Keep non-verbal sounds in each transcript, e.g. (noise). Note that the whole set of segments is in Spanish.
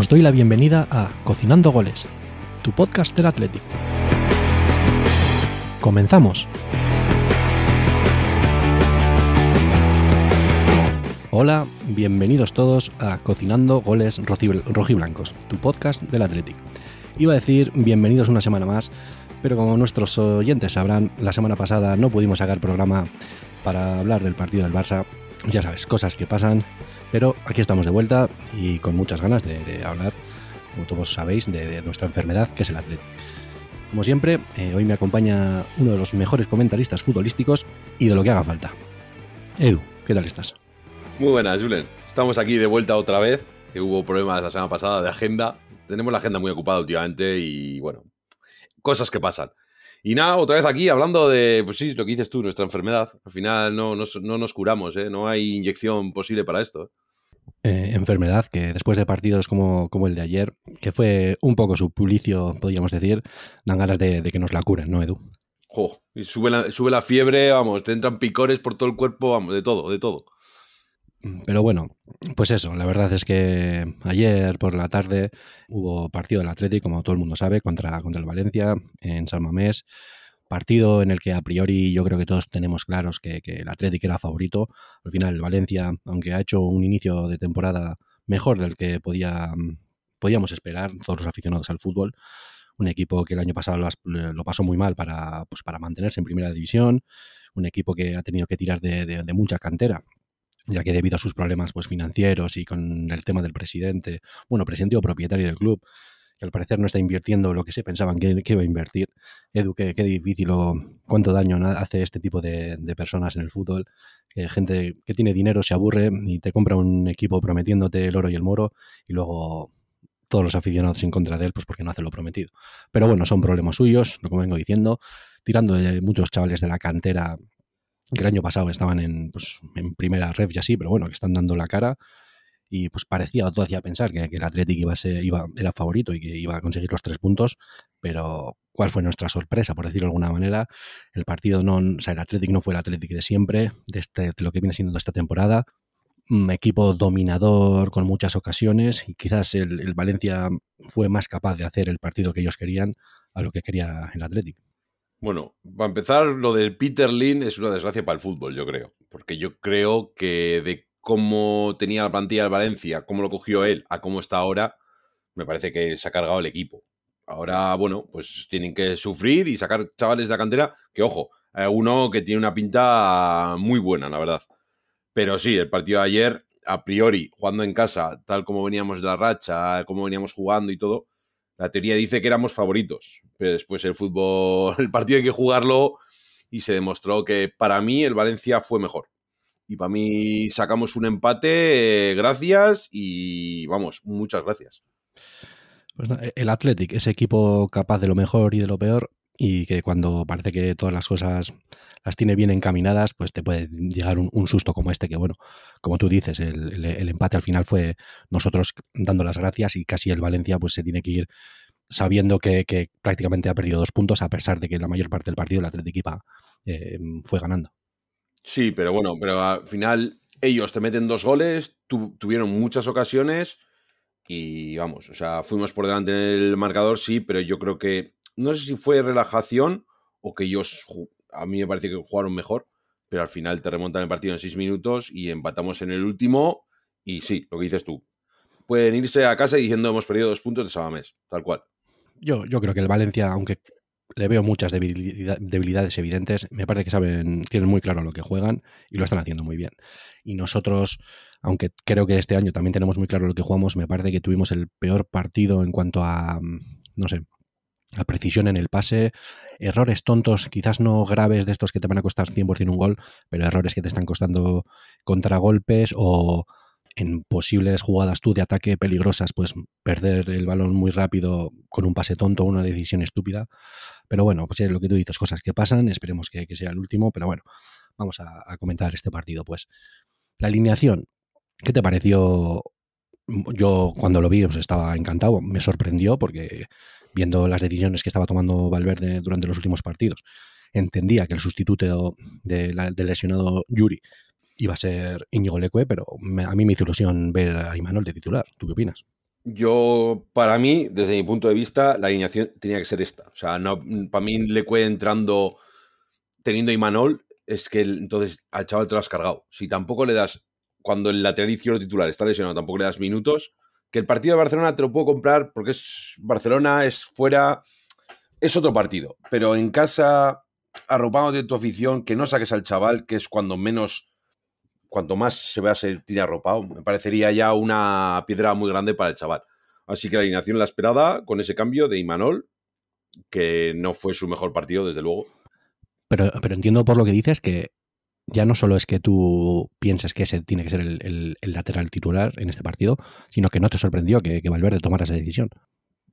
Os doy la bienvenida a Cocinando Goles, tu podcast del Atlético. Comenzamos. Hola, bienvenidos todos a Cocinando Goles Rojiblancos, tu podcast del Atlético. Iba a decir bienvenidos una semana más, pero como nuestros oyentes sabrán, la semana pasada no pudimos sacar programa para hablar del partido del Barça. Ya sabes, cosas que pasan, pero aquí estamos de vuelta y con muchas ganas de, hablar, como todos sabéis, de, nuestra enfermedad, que es el Atlético. Como siempre, eh, hoy me acompaña uno de los mejores comentaristas futbolísticos y de lo que haga falta. Edu, ¿qué tal estás? Muy buenas, Julen. Estamos aquí de vuelta otra vez, que hubo problemas la semana pasada de agenda. Tenemos la agenda muy ocupada últimamente y bueno, cosas que pasan. Y nada, otra vez aquí hablando de, pues sí, lo que dices tú, nuestra enfermedad. Al final no, no, nos curamos, ¿eh? no hay inyección posible para esto. Eh, enfermedad que después de partidos como, como, el de ayer, que fue un poco suplicio, podríamos decir, dan ganas de, que nos la curen, ¿no, Edu? Jo, y sube la, sube la fiebre, vamos, te entran picores por todo el cuerpo, vamos, de todo, de todo. Pero bueno, pues eso, la verdad es que ayer por la tarde hubo partido del Atlético, como todo el mundo sabe, contra, contra el Valencia en San Mamés. Partido en el que a priori yo creo que todos tenemos claros que, el Atlético era favorito. Al final el Valencia, aunque ha hecho un inicio de temporada mejor del que podía, podíamos esperar todos los aficionados al fútbol, un equipo que el año pasado lo, pasó muy mal para, pues para mantenerse en primera división, un equipo que ha tenido que tirar de mucha cantera ya que debido a sus problemas pues, financieros y con el tema del presidente, bueno, presidente o propietario del club, que al parecer no está invirtiendo lo que se pensaban que, iba a invertir. Edu, qué, difícil o cuánto daño hace este tipo de, personas en el fútbol. Gente que tiene dinero se aburre y te compra un equipo prometiéndote el oro y el moro y luego todos los aficionados en contra de él, pues porque no hace lo prometido. Pero bueno, son problemas suyos, lo que vengo diciendo, tirando de muchos chavales de la cantera que el año pasado estaban en, pues, en primera ref y así, pero bueno, que están dando la cara. Y pues parecía o todo hacía pensar que, el Atlético iba a ser, iba, era favorito y que iba a conseguir los tres puntos, pero ¿cuál fue nuestra sorpresa, por decirlo de alguna manera? El partido no, o sea, el Atlético no fue el Atlético de siempre, de, este, de lo que viene siendo esta temporada. Un equipo dominador con muchas ocasiones y quizás el, el Valencia fue más capaz de hacer el partido que ellos querían a lo que quería el Atlético. Bueno, para empezar, lo del Peter Lin es una desgracia para el fútbol, yo creo. Porque yo creo que de cómo tenía la plantilla del Valencia, cómo lo cogió él, a cómo está ahora, me parece que se ha cargado el equipo. Ahora, bueno, pues tienen que sufrir y sacar chavales de la cantera, que ojo, uno que tiene una pinta muy buena, la verdad. Pero sí, el partido de ayer, a priori, jugando en casa, tal como veníamos de la racha, como veníamos jugando y todo, la teoría dice que éramos favoritos, pero después el fútbol, (laughs) el partido hay que jugarlo y se demostró que para mí el Valencia fue mejor. Y para mí sacamos un empate, eh, gracias y vamos, muchas gracias. Pues el Athletic, ese equipo capaz de lo mejor y de lo peor, y que cuando parece que todas las cosas las tiene bien encaminadas, pues te puede llegar un, susto como este, que bueno, como tú dices, el, empate al final fue nosotros dando las gracias y casi el Valencia pues se tiene que ir sabiendo que, prácticamente ha perdido dos puntos a pesar de que la mayor parte del partido el Atlético eh, fue ganando. Sí, pero bueno, pero al final ellos te meten dos goles, tuvieron muchas ocasiones y vamos, o sea, fuimos por delante en el marcador, sí, pero yo creo que no sé si fue relajación o que ellos, a mí me parece que jugaron mejor, pero al final te remontan el partido en seis minutos y empatamos en el último. Y sí, lo que dices tú. Pueden irse a casa diciendo hemos perdido dos puntos de Sabamés, tal cual. Yo, yo creo que el Valencia, aunque le veo muchas debilidades evidentes, me parece que saben, tienen muy claro lo que juegan y lo están haciendo muy bien. Y nosotros, aunque creo que este año también tenemos muy claro lo que jugamos, me parece que tuvimos el peor partido en cuanto a, no sé, la precisión en el pase, errores tontos, quizás no graves de estos que te van a costar 100% un gol, pero errores que te están costando contragolpes o en posibles jugadas tú de ataque peligrosas, pues perder el balón muy rápido con un pase tonto, una decisión estúpida. Pero bueno, pues es lo que tú dices, cosas que pasan, esperemos que, sea el último, pero bueno, vamos a, comentar este partido. Pues la alineación, ¿qué te pareció? Yo cuando lo vi pues estaba encantado, me sorprendió porque viendo las decisiones que estaba tomando Valverde durante los últimos partidos, entendía que el sustituto del lesionado Yuri iba a ser Íñigo Leque, pero a mí me hizo ilusión ver a Imanol de titular. ¿Tú qué opinas? Yo, para mí, desde mi punto de vista, la alineación tenía que ser esta. O sea, no, para mí le puede entrando teniendo Imanol, es que entonces al chaval te lo has cargado. Si tampoco le das, cuando el lateral izquierdo titular está lesionado, tampoco le das minutos, que el partido de Barcelona te lo puedo comprar porque es Barcelona, es fuera, es otro partido. Pero en casa, arropado de tu afición, que no saques al chaval, que es cuando menos cuanto más se vea sentir arropado, me parecería ya una piedra muy grande para el chaval. Así que la alineación la esperada con ese cambio de Imanol, que no fue su mejor partido, desde luego. Pero, pero entiendo por lo que dices que ya no solo es que tú pienses que ese tiene que ser el, lateral titular en este partido, sino que no te sorprendió que, Valverde tomara esa decisión.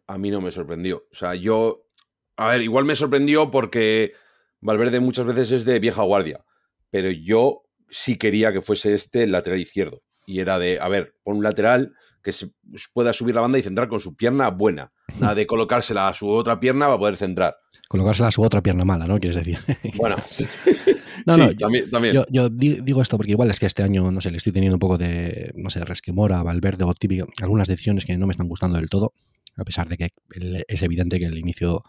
A mí no me sorprendió. O sea, yo. A ver, igual me sorprendió porque Valverde muchas veces es de vieja guardia. Pero yo sí quería que fuese este el lateral izquierdo. Y era de, a ver, pon un lateral que se pueda subir la banda y centrar con su pierna buena. Nada de colocársela a su otra pierna para poder centrar. Colocársela a su otra pierna mala, ¿no? Quieres decir. (laughs) Bueno. (laughs) no, sí, no, también. Yo, digo esto porque igual es que este año, no sé, le estoy teniendo un poco de, no sé, resquemora, Valverde o típico, algunas decisiones que no me están gustando del todo, a pesar de que es evidente que el inicio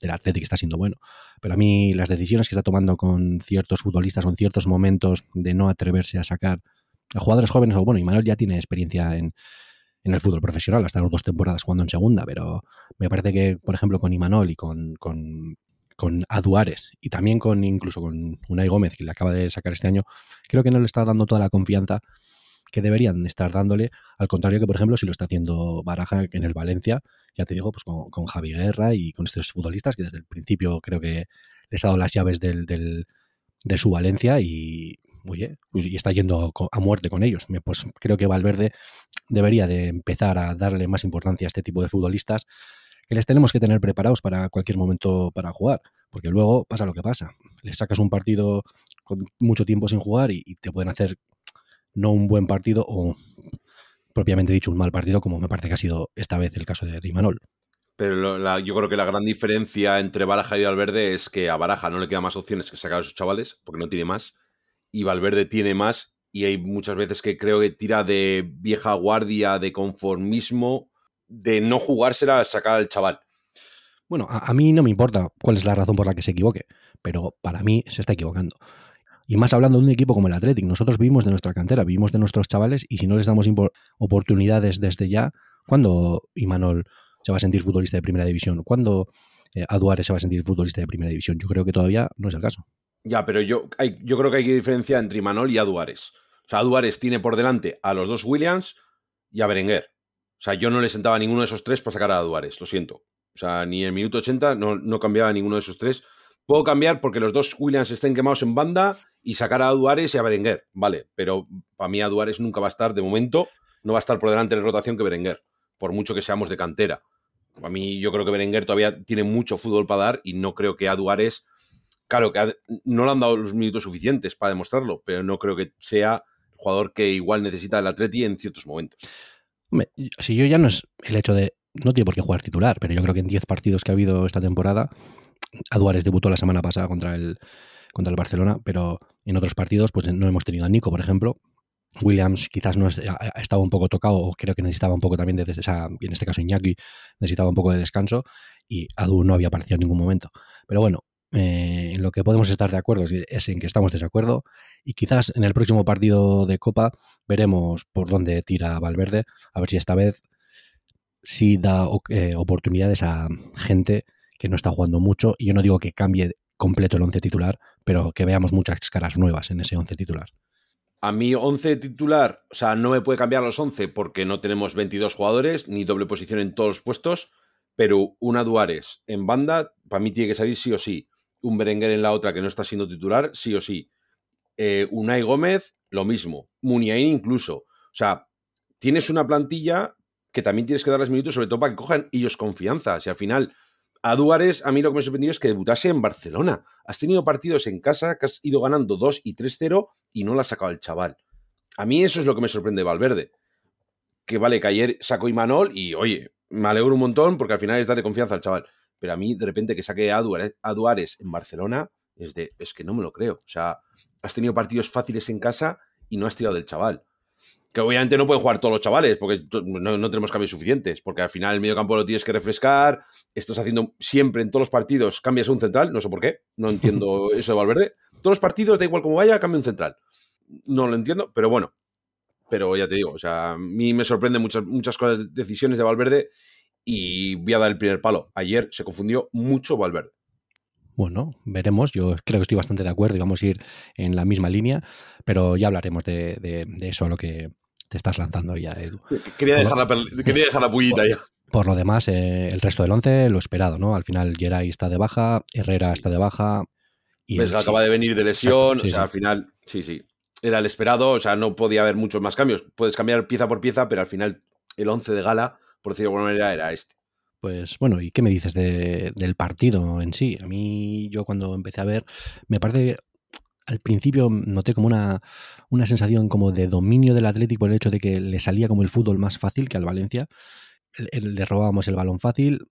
del Atlético está siendo bueno. Pero a mí las decisiones que está tomando con ciertos futbolistas o en ciertos momentos de no atreverse a sacar a jugadores jóvenes, o bueno, y Manuel ya tiene experiencia en, el fútbol profesional, hasta dos temporadas jugando en segunda, pero me parece que, por ejemplo, con Imanol y con, con, con Aduares y también con incluso con Unai Gómez, que le acaba de sacar este año, creo que no le está dando toda la confianza que deberían estar dándole, al contrario que, por ejemplo, si lo está haciendo Baraja en el Valencia, ya te digo, pues con, con Javi Guerra y con estos futbolistas que desde el principio creo que les ha dado las llaves del, de su Valencia y, oye, y está yendo a muerte con ellos. Pues creo que Valverde debería de empezar a darle más importancia a este tipo de futbolistas que les tenemos que tener preparados para cualquier momento para jugar, porque luego pasa lo que pasa. Les sacas un partido con mucho tiempo sin jugar y te pueden hacer no un buen partido o propiamente dicho un mal partido, como me parece que ha sido esta vez el caso de Imanol. Pero yo creo que la gran diferencia entre Baraja y Valverde es que a Baraja no le queda más opciones que sacar a esos chavales, porque no tiene más, y Valverde tiene más, y hay muchas veces que creo que tira de vieja guardia, de conformismo, de no jugársela a sacar al chaval. Bueno, a, mí no me importa cuál es la razón por la que se equivoque, pero para mí se está equivocando. Y más hablando de un equipo como el Athletic, nosotros vivimos de nuestra cantera, vivimos de nuestros chavales y si no les damos oportunidades desde ya, ¿cuándo Imanol se va a sentir futbolista de primera división? ¿Cuándo eh, se va a sentir futbolista de primera división? Yo creo que todavía no es el caso. Ya, pero yo, yo creo que hay que diferenciar entre Imanol y Aduares. O sea, Aduares tiene por delante a los dos Williams y a Berenguer. O sea, yo no le sentaba a ninguno de esos tres para sacar a Aduares, lo siento. O sea, ni en el minuto 80 no, no cambiaba a ninguno de esos tres. Puedo cambiar porque los dos Williams estén quemados en banda y sacar a Duares y a Berenguer, vale, pero para mí a Duares nunca va a estar, de momento, no va a estar por delante de rotación que Berenguer, por mucho que seamos de cantera. A mí yo creo que Berenguer todavía tiene mucho fútbol para dar y no creo que a Duares, claro, que no le han dado los minutos suficientes para demostrarlo, pero no creo que sea el jugador que igual necesita el Atleti en ciertos momentos. Hombre, si yo ya no es el hecho de, no tiene por qué jugar titular, pero yo creo que en 10 partidos que ha habido esta temporada, Aduares debutó la semana pasada contra el, contra el Barcelona, pero en otros partidos pues no hemos tenido a Nico, por ejemplo. Williams quizás no estaba un poco tocado o creo que necesitaba un poco también de, en este caso Iñaki necesitaba un poco de descanso y Adu no había aparecido en ningún momento. Pero bueno, eh, en lo que podemos estar de acuerdo es en que estamos de desacuerdo y quizás en el próximo partido de Copa veremos por dónde tira Valverde, a ver si esta vez sí da eh, oportunidades a gente que no está jugando mucho y yo no digo que cambie completo el once titular, pero que veamos muchas caras nuevas en ese once titular. A mí 11 titular, o sea, no me puede cambiar los 11 porque no tenemos 22 jugadores ni doble posición en todos los puestos, pero una Duares en banda, para mí tiene que salir sí o sí. Un Berenguer en la otra que no está siendo titular, sí o sí. Eh, Unai Gómez, lo mismo. Muniain incluso. O sea, tienes una plantilla que también tienes que darles minutos, sobre todo para que cojan ellos confianza. Si al final a Duárez, a mí lo que me sorprendió es que debutase en Barcelona. Has tenido partidos en casa que has ido ganando 2 y 3-0 y no la has sacado el chaval. A mí eso es lo que me sorprende de Valverde. Que vale, que ayer sacó Imanol y, oye, me alegro un montón porque al final es darle confianza al chaval. Pero a mí, de repente, que saque a Duárez, en Barcelona, es, de, es que no me lo creo. O sea, has tenido partidos fáciles en casa y no has tirado del chaval. Que obviamente no pueden jugar todos los chavales, porque no, tenemos cambios suficientes, porque al final el medio campo lo tienes que refrescar, estás haciendo siempre en todos los partidos, cambias a un central, no sé por qué, no entiendo (laughs) eso de Valverde. Todos los partidos, da igual cómo vaya, cambia un central. No lo entiendo, pero bueno. Pero ya te digo, o sea, a mí me sorprenden muchas, muchas cosas, decisiones de Valverde y voy a dar el primer palo. Ayer se confundió mucho Valverde. Bueno, veremos. Yo creo que estoy bastante de acuerdo y vamos a ir en la misma línea, pero ya hablaremos de, eso a lo que te estás lanzando ya, Edu. Quería dejar, la, quería dejar la pullita ya. (laughs) Por lo demás, eh, el resto del once lo esperado, ¿no? Al final Geray está de baja, Herrera está de baja. Y acaba de venir de lesión, o sea, al final, sí, sí. Era el esperado, o sea, no podía haber muchos más cambios. Puedes cambiar pieza por pieza, pero al final el once de gala, por decirlo de alguna manera, era este. Pues bueno, ¿y qué me dices del partido en sí? A mí, yo cuando empecé a ver, me parece al principio noté como una, una, sensación como de dominio del Atlético por el hecho de que le salía como el fútbol más fácil que al Valencia. Le, robábamos el balón fácil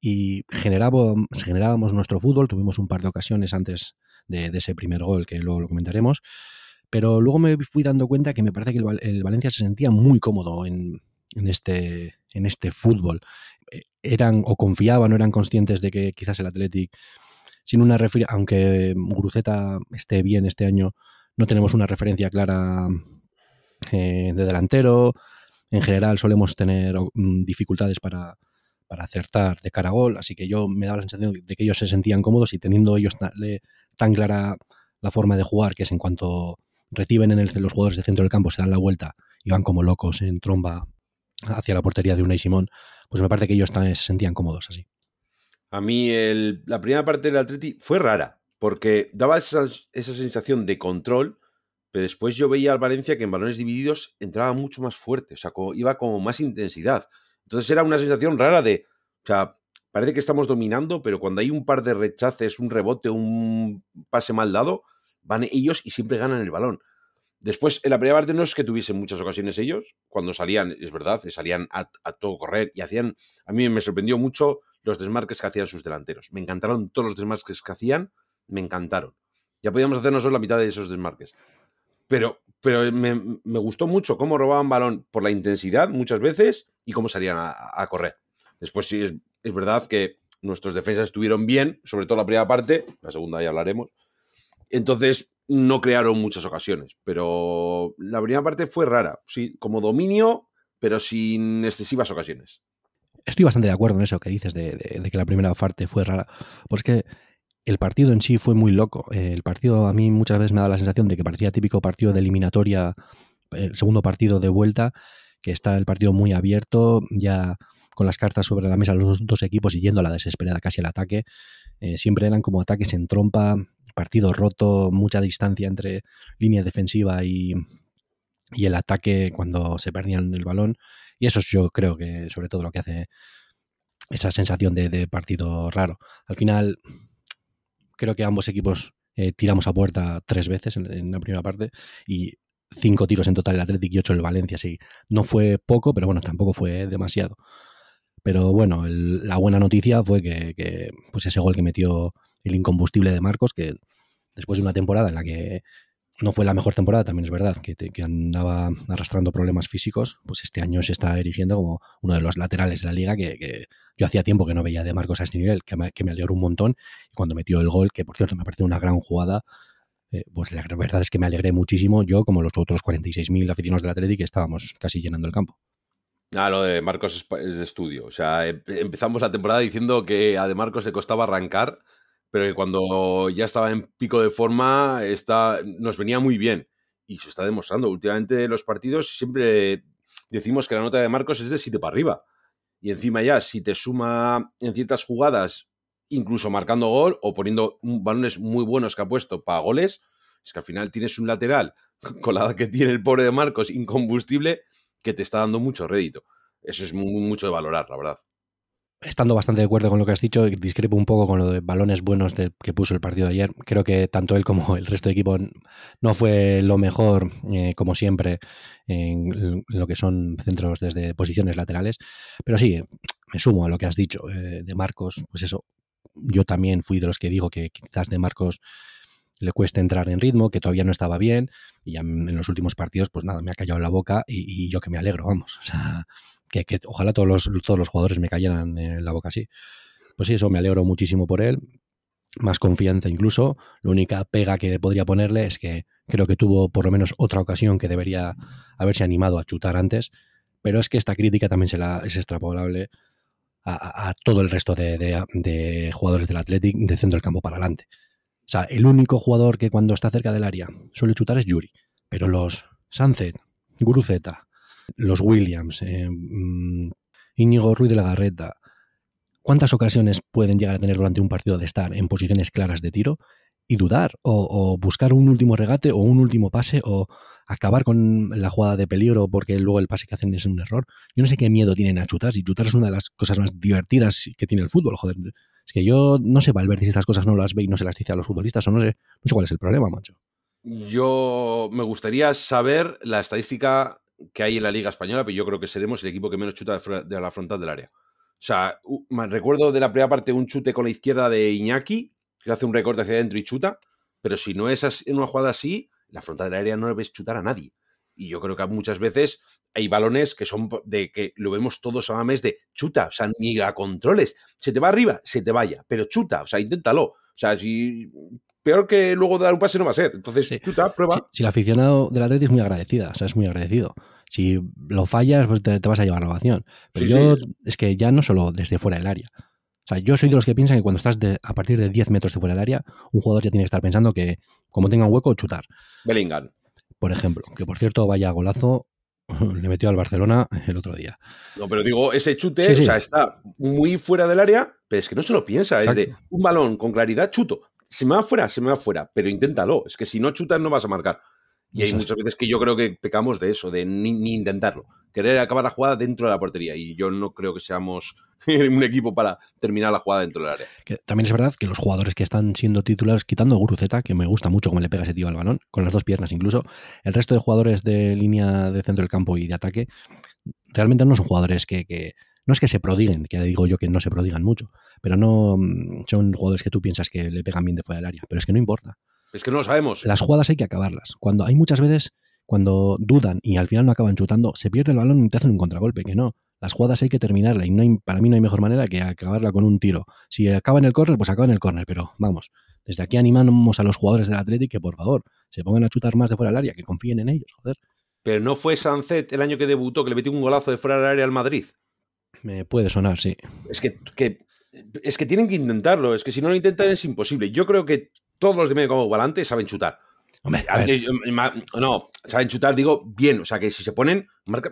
y generábamos, generábamos nuestro fútbol. Tuvimos un par de ocasiones antes de, ese primer gol, que luego lo comentaremos. Pero luego me fui dando cuenta que me parece que el, Valencia se sentía muy cómodo en, en, este, en este fútbol. Eh, eran o confiaban o eran conscientes de que quizás el Athletic, sin una aunque Guruceta esté bien este año, no tenemos una referencia clara eh, de delantero. En general solemos tener mm, dificultades para, acertar de cara a gol, así que yo me daba la sensación de que ellos se sentían cómodos y teniendo ellos tan, clara la forma de jugar, que es en cuanto reciben en el, los jugadores de centro del campo, se dan la vuelta y van como locos en tromba hacia la portería de Unai Simón, pues me parece que ellos también se sentían cómodos así. A mí la primera parte del Atleti fue rara, porque daba esa, sensación de control, pero después yo veía al Valencia que en balones divididos entraba mucho más fuerte, o sea, iba con más intensidad. Entonces era una sensación rara de, o sea, parece que estamos dominando, pero cuando hay un par de rechaces, un rebote, un pase mal dado, van ellos y siempre ganan el balón. Después, en la primera parte no es que tuviesen muchas ocasiones ellos, cuando salían, es verdad, salían a, todo correr y hacían, a mí me sorprendió mucho los desmarques que hacían sus delanteros. Me encantaron todos los desmarques que hacían, me encantaron. Ya podíamos hacernos la mitad de esos desmarques. Pero, pero me, gustó mucho cómo robaban balón por la intensidad muchas veces y cómo salían a, correr. Después sí, es, es verdad que nuestros defensas estuvieron bien, sobre todo la primera parte, la segunda ya hablaremos. Entonces, no crearon muchas ocasiones, pero la primera parte fue rara, sí, como dominio, pero sin excesivas ocasiones. Estoy bastante de acuerdo en eso que dices de, que la primera parte fue rara, porque el partido en sí fue muy loco. El partido a mí muchas veces me da la sensación de que parecía típico partido de eliminatoria, el segundo partido de vuelta, que está el partido muy abierto, ya con las cartas sobre la mesa los dos equipos y yendo a la desesperada casi al ataque. Eh, siempre eran como ataques en trompa, partido roto, mucha distancia entre línea defensiva y, el ataque cuando se perdían el balón. Y eso es yo creo que sobre todo lo que hace esa sensación de, partido raro. Al final, creo que ambos equipos eh, tiramos a puerta tres veces en, la primera parte y cinco tiros en total el Athletic y ocho el Valencia. Sí, no fue poco, pero bueno, tampoco fue demasiado. Pero bueno, la buena noticia fue que, pues ese gol que metió el incombustible de Marcos, que después de una temporada en la que no fue la mejor temporada, también es verdad, que, que, andaba arrastrando problemas físicos, pues este año se está erigiendo como uno de los laterales de la liga que, yo hacía tiempo que no veía de Marcos a este nivel, que me, alegró un montón. Cuando metió el gol, que por cierto me parece una gran jugada, eh, pues la verdad es que me alegré muchísimo, yo como los otros 46.000 aficionados del Atlético que estábamos casi llenando el campo. Ah, lo de Marcos es, de estudio. O sea, em, empezamos la temporada diciendo que a De Marcos le costaba arrancar, pero que cuando ya estaba en pico de forma está, nos venía muy bien. Y se está demostrando. Últimamente en los partidos siempre decimos que la nota de Marcos es de 7 para arriba. Y encima ya, si te suma en ciertas jugadas, incluso marcando gol o poniendo balones muy buenos que ha puesto para goles, es que al final tienes un lateral (laughs) con la que tiene el pobre de Marcos incombustible que te está dando mucho rédito. Eso es mucho de valorar, la verdad. Estando bastante de acuerdo con lo que has dicho, discrepo un poco con lo de balones buenos que puso el partido de ayer. Creo que tanto él como el resto de equipo no fue lo mejor, eh, como siempre, en lo que son centros desde posiciones laterales. Pero sí, me sumo a lo que has dicho eh, de Marcos. Pues eso, yo también fui de los que digo que quizás de Marcos le cueste entrar en ritmo, que todavía no estaba bien, y ya en los últimos partidos, pues nada, me ha callado la boca y, yo que me alegro, vamos. O sea, que, que, ojalá todos los, todos los jugadores me cayeran en la boca así. Pues sí, eso me alegro muchísimo por él, más confianza incluso. La única pega que podría ponerle es que creo que tuvo por lo menos otra ocasión que debería haberse animado a chutar antes, pero es que esta crítica también se la, es extrapolable a, todo el resto de, jugadores del Athletic de centro del campo para adelante. O sea, el único jugador que cuando está cerca del área suele chutar es Yuri, pero los Sunset, Guruzeta, los Williams, eh, mm, Íñigo Ruiz de la Garreta, ¿Cuántas ocasiones pueden llegar a tener durante un partido de estar en posiciones claras de tiro y dudar o, buscar un último regate o un último pase o acabar con la jugada de peligro porque luego el pase que hacen es un error? Yo no sé qué miedo tienen a chutar. Si chutar es una de las cosas más divertidas que tiene el fútbol, joder. Es que yo no sé Valverde si estas cosas no las ve y no se las dice a los futbolistas o no sé, no sé cuál es el problema, macho. Yo me gustaría saber la estadística que hay en la Liga Española, pero yo creo que seremos el equipo que menos chuta de la frontal del área. O sea, recuerdo de la primera parte un chute con la izquierda de Iñaki, que hace un recorte hacia adentro y chuta, pero si no es en una jugada así, la frontal del área no le ves chutar a nadie. Y yo creo que muchas veces hay balones que son de que lo vemos todos a mes de chuta, o sea, ni la controles. Se te va arriba, se te vaya, pero chuta, o sea, inténtalo. O sea, si peor que luego dar un pase no va a ser. Entonces, chuta, prueba. Si, el aficionado del Atlético es muy agradecida, o sea, es muy agradecido. Si lo fallas, pues te, vas a llevar la ovación. Pero yo, es que ya no solo desde fuera del área. O sea, yo soy de los que piensan que cuando estás a partir de 10 metros de fuera del área, un jugador ya tiene que estar pensando que, como tenga un hueco, chutar. Bellingham. Por ejemplo, que por cierto, vaya golazo, (laughs) le metió al Barcelona el otro día. No, pero digo, ese chute, o sea, está muy fuera del área, pero es que no se lo piensa. Es de un balón con claridad, chuto. Se me va fuera, se me va fuera, pero inténtalo. Es que si no chutas, no vas a marcar. Y hay muchas veces que yo creo que pecamos de eso, de ni, intentarlo. Querer acabar la jugada dentro de la portería. Y yo no creo que seamos (laughs) un equipo para terminar la jugada dentro del área. también es verdad que los jugadores que están siendo titulares, quitando a Guruceta, que me gusta mucho cómo le pega ese tío al balón, con las dos piernas incluso, el resto de jugadores de línea de centro del campo y de ataque, realmente no son jugadores que, no es que se prodiguen, que digo yo que no se prodigan mucho, pero no mm, son jugadores que tú piensas que le pegan bien de fuera del área, pero es que no importa. Es que no lo sabemos. Las jugadas hay que acabarlas. Cuando hay muchas veces, cuando dudan y al final no acaban chutando, se pierde el balón y te hacen un contragolpe, que no. Las jugadas hay que terminarla y no hay, para mí no hay mejor manera que acabarla con un tiro. Si acaba en el córner, pues acaba en el córner, pero vamos, desde aquí animamos a los jugadores del Atlético que por favor se pongan a chutar más de fuera del área, que confíen en ellos, joder. Pero no fue Sancet el año que debutó que le metió un golazo de fuera del área al Madrid. Me puede sonar, sí. Es que, que es que tienen que intentarlo, es que si no lo intentan es imposible. Yo creo que todos los de medio como volante saben chutar. no, saben chutar, digo, bien. O sea, que si se ponen,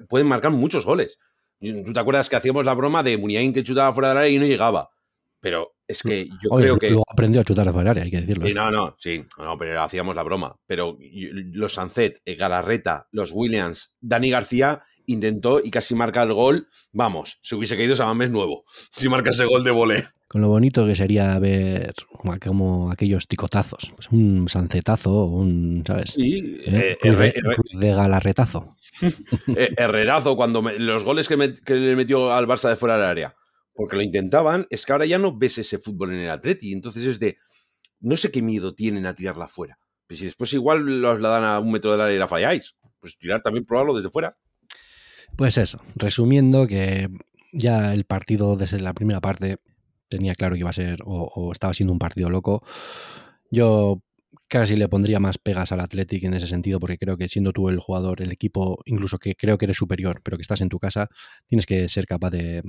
pueden marcar muchos goles. ¿Tú te acuerdas que hacíamos la broma de Muniain que chutaba fuera del área y no llegaba? Pero es que yo creo que. Luego aprendió a chutar fuera del área, hay que decirlo. no, no, sí, no, pero hacíamos la broma. Pero los Sancet, eh, Galarreta, los Williams, Dani García intentó y casi marca el gol. Vamos, se hubiese caído Samames nuevo. (laughs) Si marca ese gol de volé con lo bonito que sería ver como, aquellos ticotazos, pues un sancetazo, un, ¿sabes? Sí, ¿Eh? eh de, galarretazo. (laughs) Eh, herrerazo, cuando los goles que, le metió al Barça de fuera del área, porque lo intentaban, es que ahora ya no ves ese fútbol en el Atleti, entonces es de, no sé qué miedo tienen a tirarla fuera. Pues si después igual los la dan a un metro del área y la falláis, pues tirar también, probarlo desde fuera. Pues eso, resumiendo que ya el partido desde la primera parte tenía claro que iba a ser o, estaba siendo un partido loco. Yo casi le pondría más pegas al Athletic en ese sentido, porque creo que siendo tú el jugador, el equipo, incluso que creo que eres superior, pero que estás en tu casa, tienes que ser capaz de,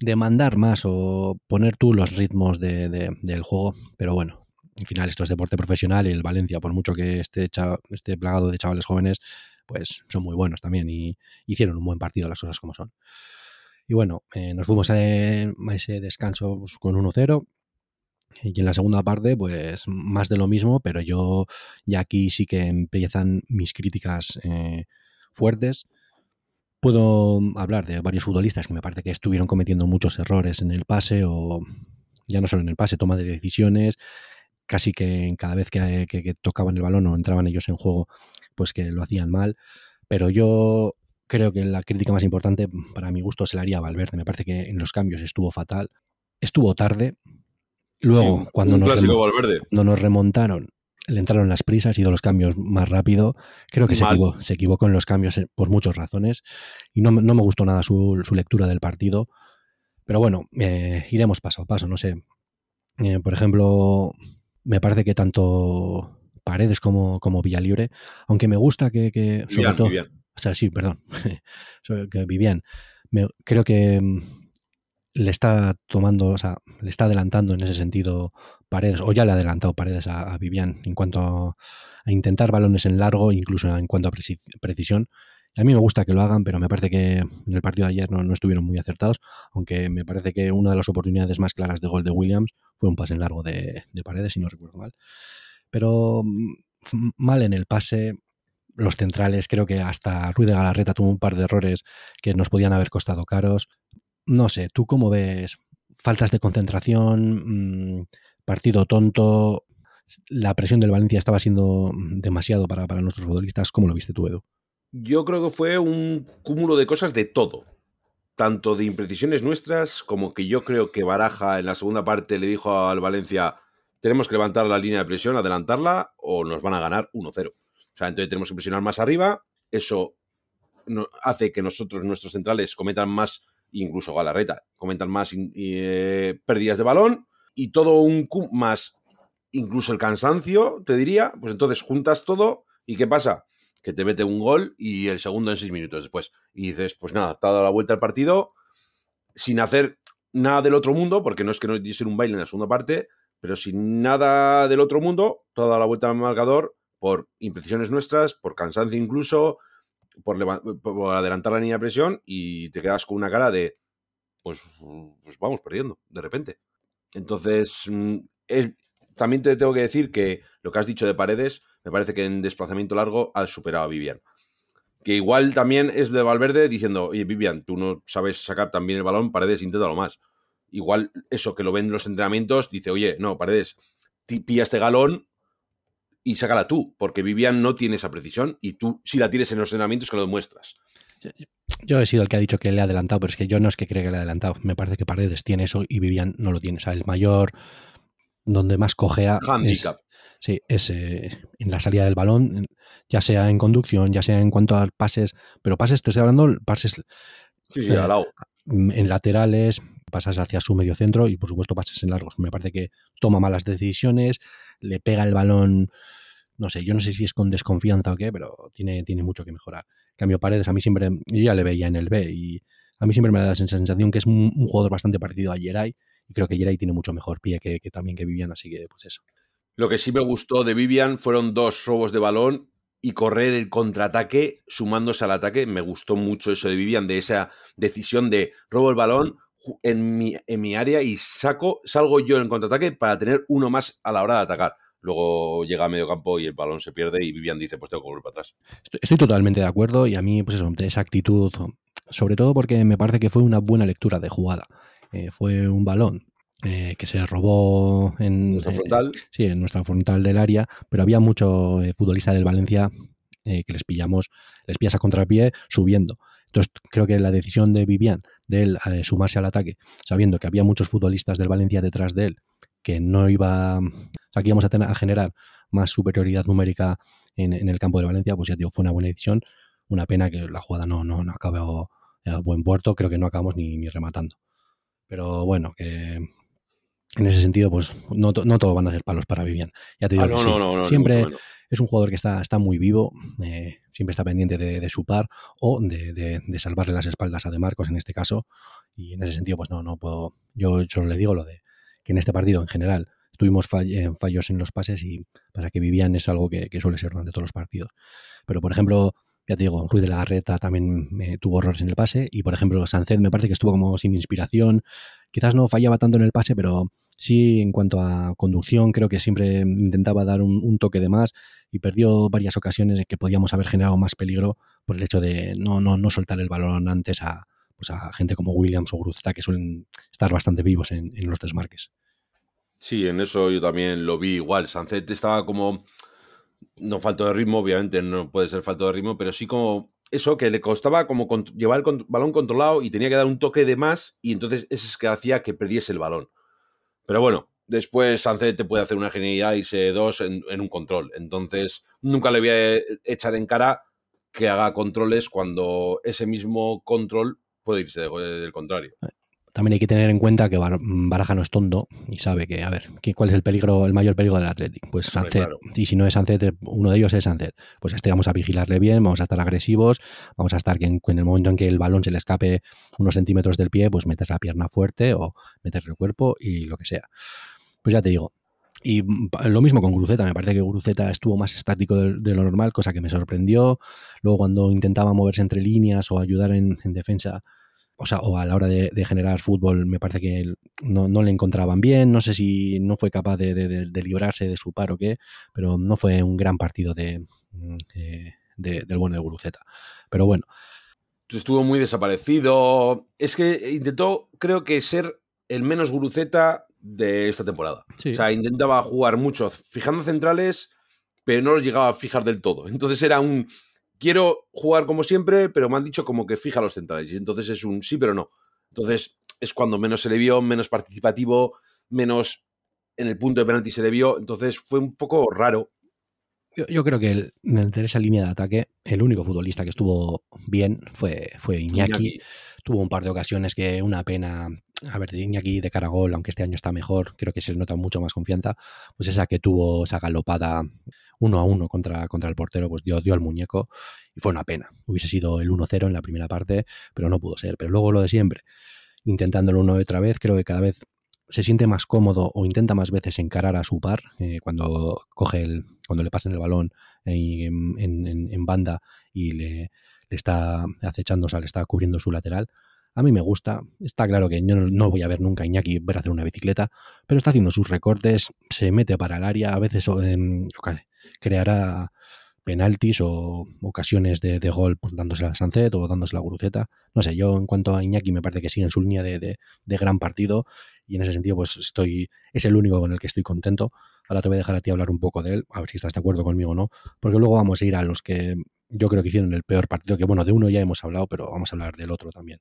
de mandar más o poner tú los ritmos del juego. Pero bueno, al final esto es deporte profesional y el Valencia, por mucho que esté, esté plagado de chavales jóvenes, pues son muy buenos también y hicieron un buen partido las cosas como son. Y bueno, eh, nos fuimos a, ese descanso pues, con 1-0. Y en la segunda parte, pues más de lo mismo, pero yo ya aquí sí que empiezan mis críticas eh, fuertes. Puedo hablar de varios futbolistas que me parece que estuvieron cometiendo muchos errores en el pase o ya no solo en el pase, toma de decisiones, casi que cada vez que, que tocaban el balón o entraban ellos en juego, pues que lo hacían mal. Pero yo creo que la crítica más importante para mi gusto se la haría a Valverde. Me parece que en los cambios estuvo fatal. Estuvo tarde. Luego, cuando, nos nos remontaron, le entraron las prisas, hizo los cambios más rápido. Creo que se equivocó, se equivocó, en los cambios eh, por muchas razones y no, me gustó nada su, lectura del partido. Pero bueno, eh, iremos paso a paso, no sé. Eh, por ejemplo, me parece que tanto Paredes como, como Villalibre, aunque me gusta que, sobre todo... O sea, sí, perdón, (laughs) que Vivian, creo que mm, le está tomando, o sea, le está adelantando en ese sentido Paredes, o ya le ha adelantado Paredes a, Vivian en cuanto a, intentar balones en largo, incluso en cuanto a precisión. A mí me gusta que lo hagan, pero me parece que en el partido de ayer no, estuvieron muy acertados, aunque me parece que una de las oportunidades más claras de gol de Williams fue un pase en largo de, de Paredes, si no recuerdo mal. Pero mm, mal en el pase, los centrales, creo que hasta Ruiz de Galarreta tuvo un par de errores que nos podían haber costado caros. No sé, ¿tú cómo ves? Faltas de concentración, mm, partido tonto, la presión del Valencia estaba siendo demasiado para, para nuestros futbolistas. ¿Cómo lo viste tú, Edu? Yo creo que fue un cúmulo de cosas de todo. Tanto de imprecisiones nuestras, como que yo creo que Baraja en la segunda parte le dijo al Valencia: tenemos que levantar la línea de presión, adelantarla, o nos van a ganar 1-0. O sea, entonces tenemos que presionar más arriba. Eso hace que nosotros, nuestros centrales, cometan más incluso Galarreta, comentan más eh, pérdidas de balón y todo un más incluso el cansancio, te diría, pues entonces juntas todo y ¿qué pasa? Que te mete un gol y el segundo en seis minutos después. Y dices, pues nada, te ha dado la vuelta al partido sin hacer nada del otro mundo, porque no es que no ser un baile en la segunda parte, pero sin nada del otro mundo, toda la vuelta al marcador por imprecisiones nuestras, por cansancio incluso, por, adelantar la línea de presión y te quedas con una cara de, pues, pues vamos perdiendo, de repente. Entonces, mm, también te tengo que decir que lo que has dicho de Paredes, me parece que en desplazamiento largo has superado a Vivian. Que igual también es de Valverde diciendo, oye, Vivian, tú no sabes sacar también el balón, Paredes, inténtalo más. Igual eso que lo ven en los entrenamientos, dice, oye, no, Paredes, pilla este galón y sácala tú, porque Vivian no tiene esa precisión y tú si la tienes en los entrenamientos que lo demuestras. Yo he sido el que ha dicho que le ha adelantado, pero es que yo no es que crea que le ha adelantado. Me parece que Paredes tiene eso y Vivian no lo tiene. O sea, el mayor donde más cogea. Handicap. Sí, es eh, en la salida del balón, ya sea en conducción, ya sea en cuanto a pases, pero pases, te estoy hablando, pases. Sí, sí, al lado. En laterales, pasas hacia su medio centro y por supuesto pases en largos. Me parece que toma malas decisiones, le pega el balón, no sé, yo no sé si es con desconfianza o qué, pero tiene, tiene mucho que mejorar. cambio, Paredes a mí siempre, yo ya le veía en el B y a mí siempre me da esa sensación que es un, jugador bastante parecido a Yeray y creo que Yeray tiene mucho mejor pie que, también que Vivian, así que pues eso. Lo que sí me gustó de Vivian fueron dos robos de balón y correr el contraataque sumándose al ataque. Me gustó mucho eso de Vivian, de esa decisión de robo el balón en mi, en mi área y saco, salgo yo en contraataque para tener uno más a la hora de atacar luego llega a medio campo y el balón se pierde y Vivian dice, pues tengo que volver para atrás. Estoy, totalmente de acuerdo y a mí, pues eso, esa actitud, sobre todo porque me parece que fue una buena lectura de jugada. Eh, fue un balón eh, que se robó en nuestra frontal. sí, en nuestra frontal del área, pero había mucho eh, futbolista del Valencia que les pillamos, les pillas a contrapié subiendo. Entonces, creo que la decisión de Vivian de él sumarse al ataque, sabiendo que había muchos futbolistas del Valencia detrás de él, que no iba aquí vamos a, tener, a generar más superioridad numérica en, el campo de Valencia, pues ya digo, fue una buena decisión. Una pena que la jugada no, no, no acabó a buen puerto, creo que no acabamos ni, rematando. Pero bueno, que en ese sentido, pues no, no todo van a ser palos para Vivian. Ya te digo, ah, siempre es un jugador que está, está muy vivo, eh, siempre está pendiente de, su par o de, salvarle las espaldas a De Marcos en este caso. Y en ese sentido, pues no, no puedo. Yo solo le digo lo de que en este partido en general tuvimos eh, fallos en los pases y pasa que Vivian es algo que, suele ser durante todos los partidos. Pero, por ejemplo, ya te digo, Ruiz de la Garreta también me tuvo errores en el pase y, por ejemplo, Sanced me parece que estuvo como sin inspiración. Quizás no fallaba tanto en el pase, pero sí en cuanto a conducción creo que siempre intentaba dar un, toque de más y perdió varias ocasiones en que podíamos haber generado más peligro por el hecho de no, no, no soltar el balón antes a, pues a gente como Williams o Gruzta que suelen estar bastante vivos en los desmarques. Sí, en eso yo también lo vi igual. Sancet estaba como. No falto de ritmo, obviamente no puede ser falto de ritmo, pero sí como eso que le costaba como llevar el balón controlado y tenía que dar un toque de más y entonces eso es que hacía que perdiese el balón. Pero bueno, Después Sancet te puede hacer una genialidad y irse dos en, en, un control. Entonces, nunca le voy a echar en cara que haga controles cuando ese mismo control puede irse del contrario. También hay que tener en cuenta que Baraja no es tonto y sabe que, a ver, ¿cuál es el peligro, el mayor peligro del Athletic? Pues Sancet. Y si no es Sancet, uno de ellos es Sancet. Pues este vamos a vigilarle bien, vamos a estar agresivos, vamos a estar que en, el momento en que el balón se le escape unos centímetros del pie, pues meter la pierna fuerte o meterle el cuerpo y lo que sea. Pues ya te digo, y lo mismo con Guruceta, me parece que Guruceta estuvo más estático de, lo normal, cosa que me sorprendió. Luego cuando intentaba moverse entre líneas o ayudar en, defensa, o sea, o a la hora de, generar fútbol, me parece que no, le encontraban bien. No sé si no fue capaz de, librarse de su par o qué, pero no fue un gran partido de, del bueno de Guruceta. Pero bueno. Estuvo muy desaparecido. Es que intentó, creo que ser el menos Guruceta de esta temporada. O sea, intentaba jugar mucho fijando centrales, pero no los llegaba a fijar del todo. Entonces era un quiero jugar como siempre, pero me han dicho como que fija los centrales. Y entonces es un sí, pero no. Entonces es cuando menos se le vio, menos participativo, menos en el punto de penalti se le vio. Entonces fue un poco raro. Yo, creo que el, en esa línea de ataque, el único futbolista que estuvo bien fue, fue Iñaki. Tuvo un par de ocasiones que una pena a ver, de de Caragol, aunque este año está mejor, creo que se le nota mucho más confianza, pues esa que tuvo esa galopada uno a uno contra, contra el portero, pues dio, dio al muñeco y fue una pena. Hubiese sido el 1-0 en la primera parte, pero no pudo ser. Pero luego lo de siempre, intentándolo una otra vez, creo que cada vez se siente más cómodo o intenta más veces encarar a su par eh, cuando coge el, cuando le pasan el balón en, en, banda y le, le, está acechando, o sea, le está cubriendo su lateral a mí me gusta. Está claro que yo no, voy a ver nunca a Iñaki ver hacer una bicicleta, pero está haciendo sus recortes, se mete para el área, a veces creará penaltis o ocasiones de, gol pues, dándose a Sancet o dándose la Guruceta. No sé, yo en cuanto a Iñaki me parece que sigue en su línea de, gran partido y en ese sentido pues estoy es el único con el que estoy contento. Ahora te voy a dejar a ti hablar un poco de él, a ver si estás de acuerdo conmigo o no, porque luego vamos a ir a los que yo creo que hicieron el peor partido, que bueno, de uno ya hemos hablado, pero vamos a hablar del otro también.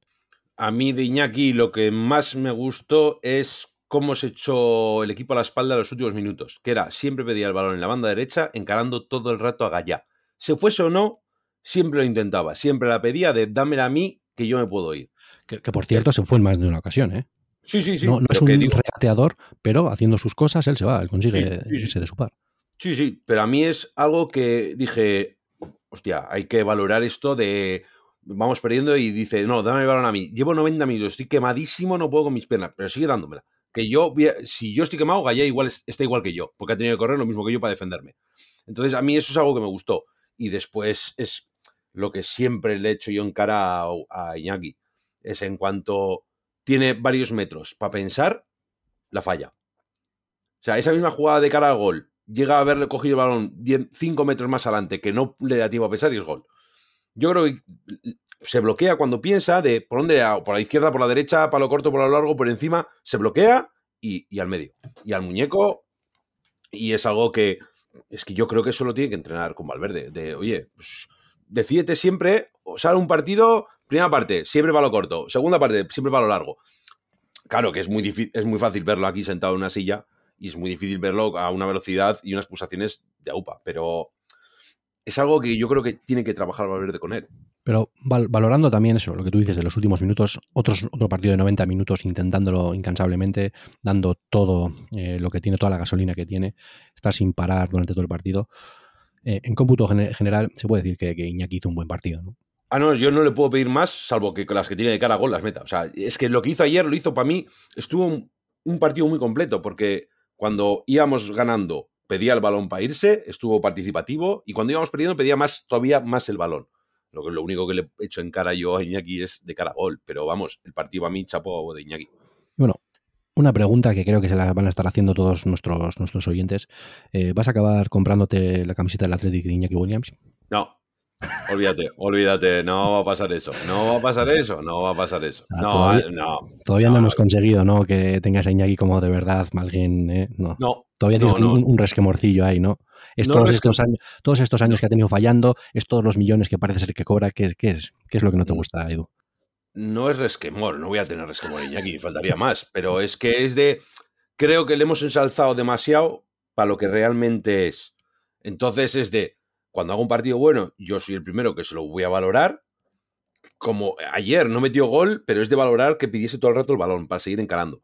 A mí de Iñaki lo que más me gustó es cómo se echó el equipo a la espalda en los últimos minutos, que era siempre pedía el balón en la banda derecha, encarando todo el rato a Gallá. Se fuese o no, siempre lo intentaba, siempre la pedía de dámela a mí que yo me puedo ir. Que, por cierto se fue en más de una ocasión, ¿eh? Sí, sí, sí. No, es un regateador, pero haciendo sus cosas él se va, él consigue irse de su par. Sí, sí, pero a mí es algo que dije, hostia, hay que valorar esto de vamos perdiendo y dice, no, dame el balón a mí. Llevo 90 minutos, estoy quemadísimo, no puedo con mis piernas, pero sigue dándomela. Que yo, si yo estoy quemado, Gallá igual está igual que yo, porque ha tenido que correr lo mismo que yo para defenderme. Entonces, a mí eso es algo que me gustó. Y después es lo que siempre le he hecho yo en cara a, Iñaki. Es en cuanto tiene varios metros para pensar, la falla. O sea, esa misma jugada de cara al gol, llega a haberle cogido el balón 5 metros más adelante, que no le da tiempo a pensar y es gol yo creo que se bloquea cuando piensa de por dónde, por la izquierda, por la derecha, para lo corto, por lo largo, por encima, se bloquea y, al medio. Y al muñeco, y es algo que es que yo creo que eso lo tiene que entrenar con Valverde. De, oye, pues, decídete siempre, o sale un partido, primera parte, siempre para lo corto, segunda parte, siempre para lo largo. Claro que es muy, es muy fácil verlo aquí sentado en una silla y es muy difícil verlo a una velocidad y unas pulsaciones de AUPA, pero es algo que yo creo que tiene que trabajar Valverde con él. Pero valorando también eso, lo que tú dices de los últimos minutos, otros, otro partido de 90 minutos intentándolo incansablemente, dando todo eh, lo que tiene, toda la gasolina que tiene, estar sin parar durante todo el partido. Eh, en cómputo general, se puede decir que, que, Iñaki hizo un buen partido, ¿no? Ah, no, yo no le puedo pedir más, salvo que las que tiene de cara a gol las meta. O sea, es que lo que hizo ayer lo hizo para mí, estuvo un partido muy completo, porque cuando íbamos ganando pedía el balón para irse, estuvo participativo y cuando íbamos perdiendo pedía más, todavía más el balón. Lo, que, lo único que le he hecho en cara yo a Iñaki es de cara a gol, pero vamos, el partido a mí chapo de Iñaki. Bueno, una pregunta que creo que se la van a estar haciendo todos nuestros, nuestros oyentes. Eh, ¿Vas a acabar comprándote la camiseta del Athletic de Iñaki Williams? No, Olvídate, olvídate, no va a pasar eso, no va a pasar eso, no va a pasar eso. no, todavía, no, todavía no, hemos conseguido, ¿no? Que tengas a Iñaki como de verdad, alguien, ¿eh? No. Todavía tienes un, resquemorcillo ahí, ¿no? Es todos, estos años, todos estos años que ha tenido fallando, es todos los millones que parece ser que cobra, ¿qué, qué es? ¿Qué es lo que no te gusta, Edu? No es resquemor, no voy a tener resquemor Iñaki, (laughs) faltaría más, pero es que es de creo que le hemos ensalzado demasiado para lo que realmente es. Entonces es de, cuando hago un partido bueno, yo soy el primero que se lo voy a valorar. Como ayer no metió gol, pero es de valorar que pidiese todo el rato el balón para seguir encarando.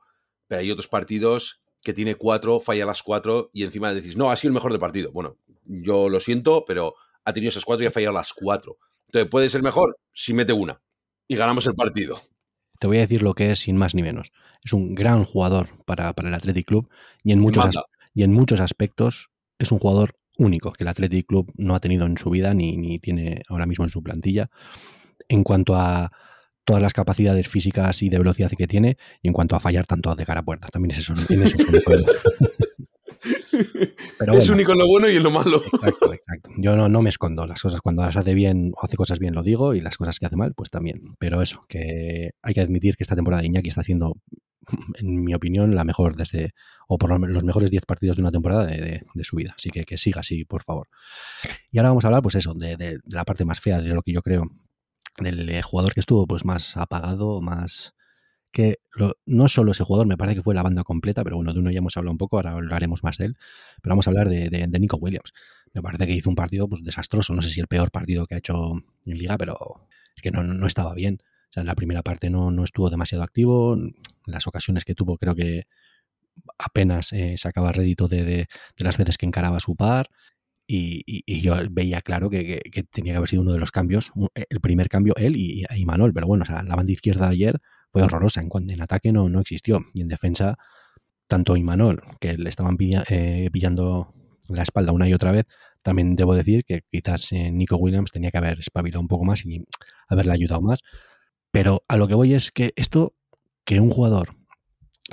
Pero hay otros partidos que tiene cuatro, falla las cuatro y encima decís, no, ha sido el mejor del partido. Bueno, yo lo siento, pero ha tenido esas cuatro y ha fallado las cuatro. Entonces, ¿puede ser mejor? Si mete una y ganamos el partido. Te voy a decir lo que es sin más ni menos. Es un gran jugador para, el Athletic Club y en, muchos y en muchos aspectos es un jugador único que el Athletic Club no ha tenido en su vida ni, ni tiene ahora mismo en su plantilla. En cuanto a todas las capacidades físicas y de velocidad que tiene y en cuanto a fallar tanto de cara a puerta. También es eso, tiene eso. Pero (laughs) es único en lo bueno y en lo malo. Exacto, exacto. Yo no, no me escondo las cosas. Cuando las hace bien o hace cosas bien lo digo y las cosas que hace mal, pues también. Pero eso, que hay que admitir que esta temporada de Iñaki está haciendo, (laughs) en mi opinión, la mejor desde, o por los mejores 10 partidos de una temporada de, su vida. Así que que siga así, por favor. Y ahora vamos a hablar, pues eso, de, de la parte más fea de lo que yo creo del eh, jugador que estuvo pues más apagado, más que no solo ese jugador, me parece que fue la banda completa, pero bueno, de uno ya hemos hablado un poco, ahora hablaremos más de él, pero vamos a hablar de, Nico Williams. Me parece que hizo un partido pues desastroso, no sé si el peor partido que ha hecho en liga, pero es que no, no estaba bien. O sea, en la primera parte no, no estuvo demasiado activo, las ocasiones que tuvo creo que apenas eh, sacaba rédito de, de, las veces que encaraba su par. Y, yo veía claro que, tenía que haber sido uno de los cambios, el primer cambio él y, y Manuel, pero bueno, o sea, la banda izquierda de ayer fue horrorosa, en, en ataque no, no existió, y en defensa, tanto Imanol, que le estaban eh, pillando la espalda una y otra vez, también debo decir que quizás eh, Nico Williams tenía que haber espabilado un poco más y haberle ayudado más, pero a lo que voy es que esto, que un jugador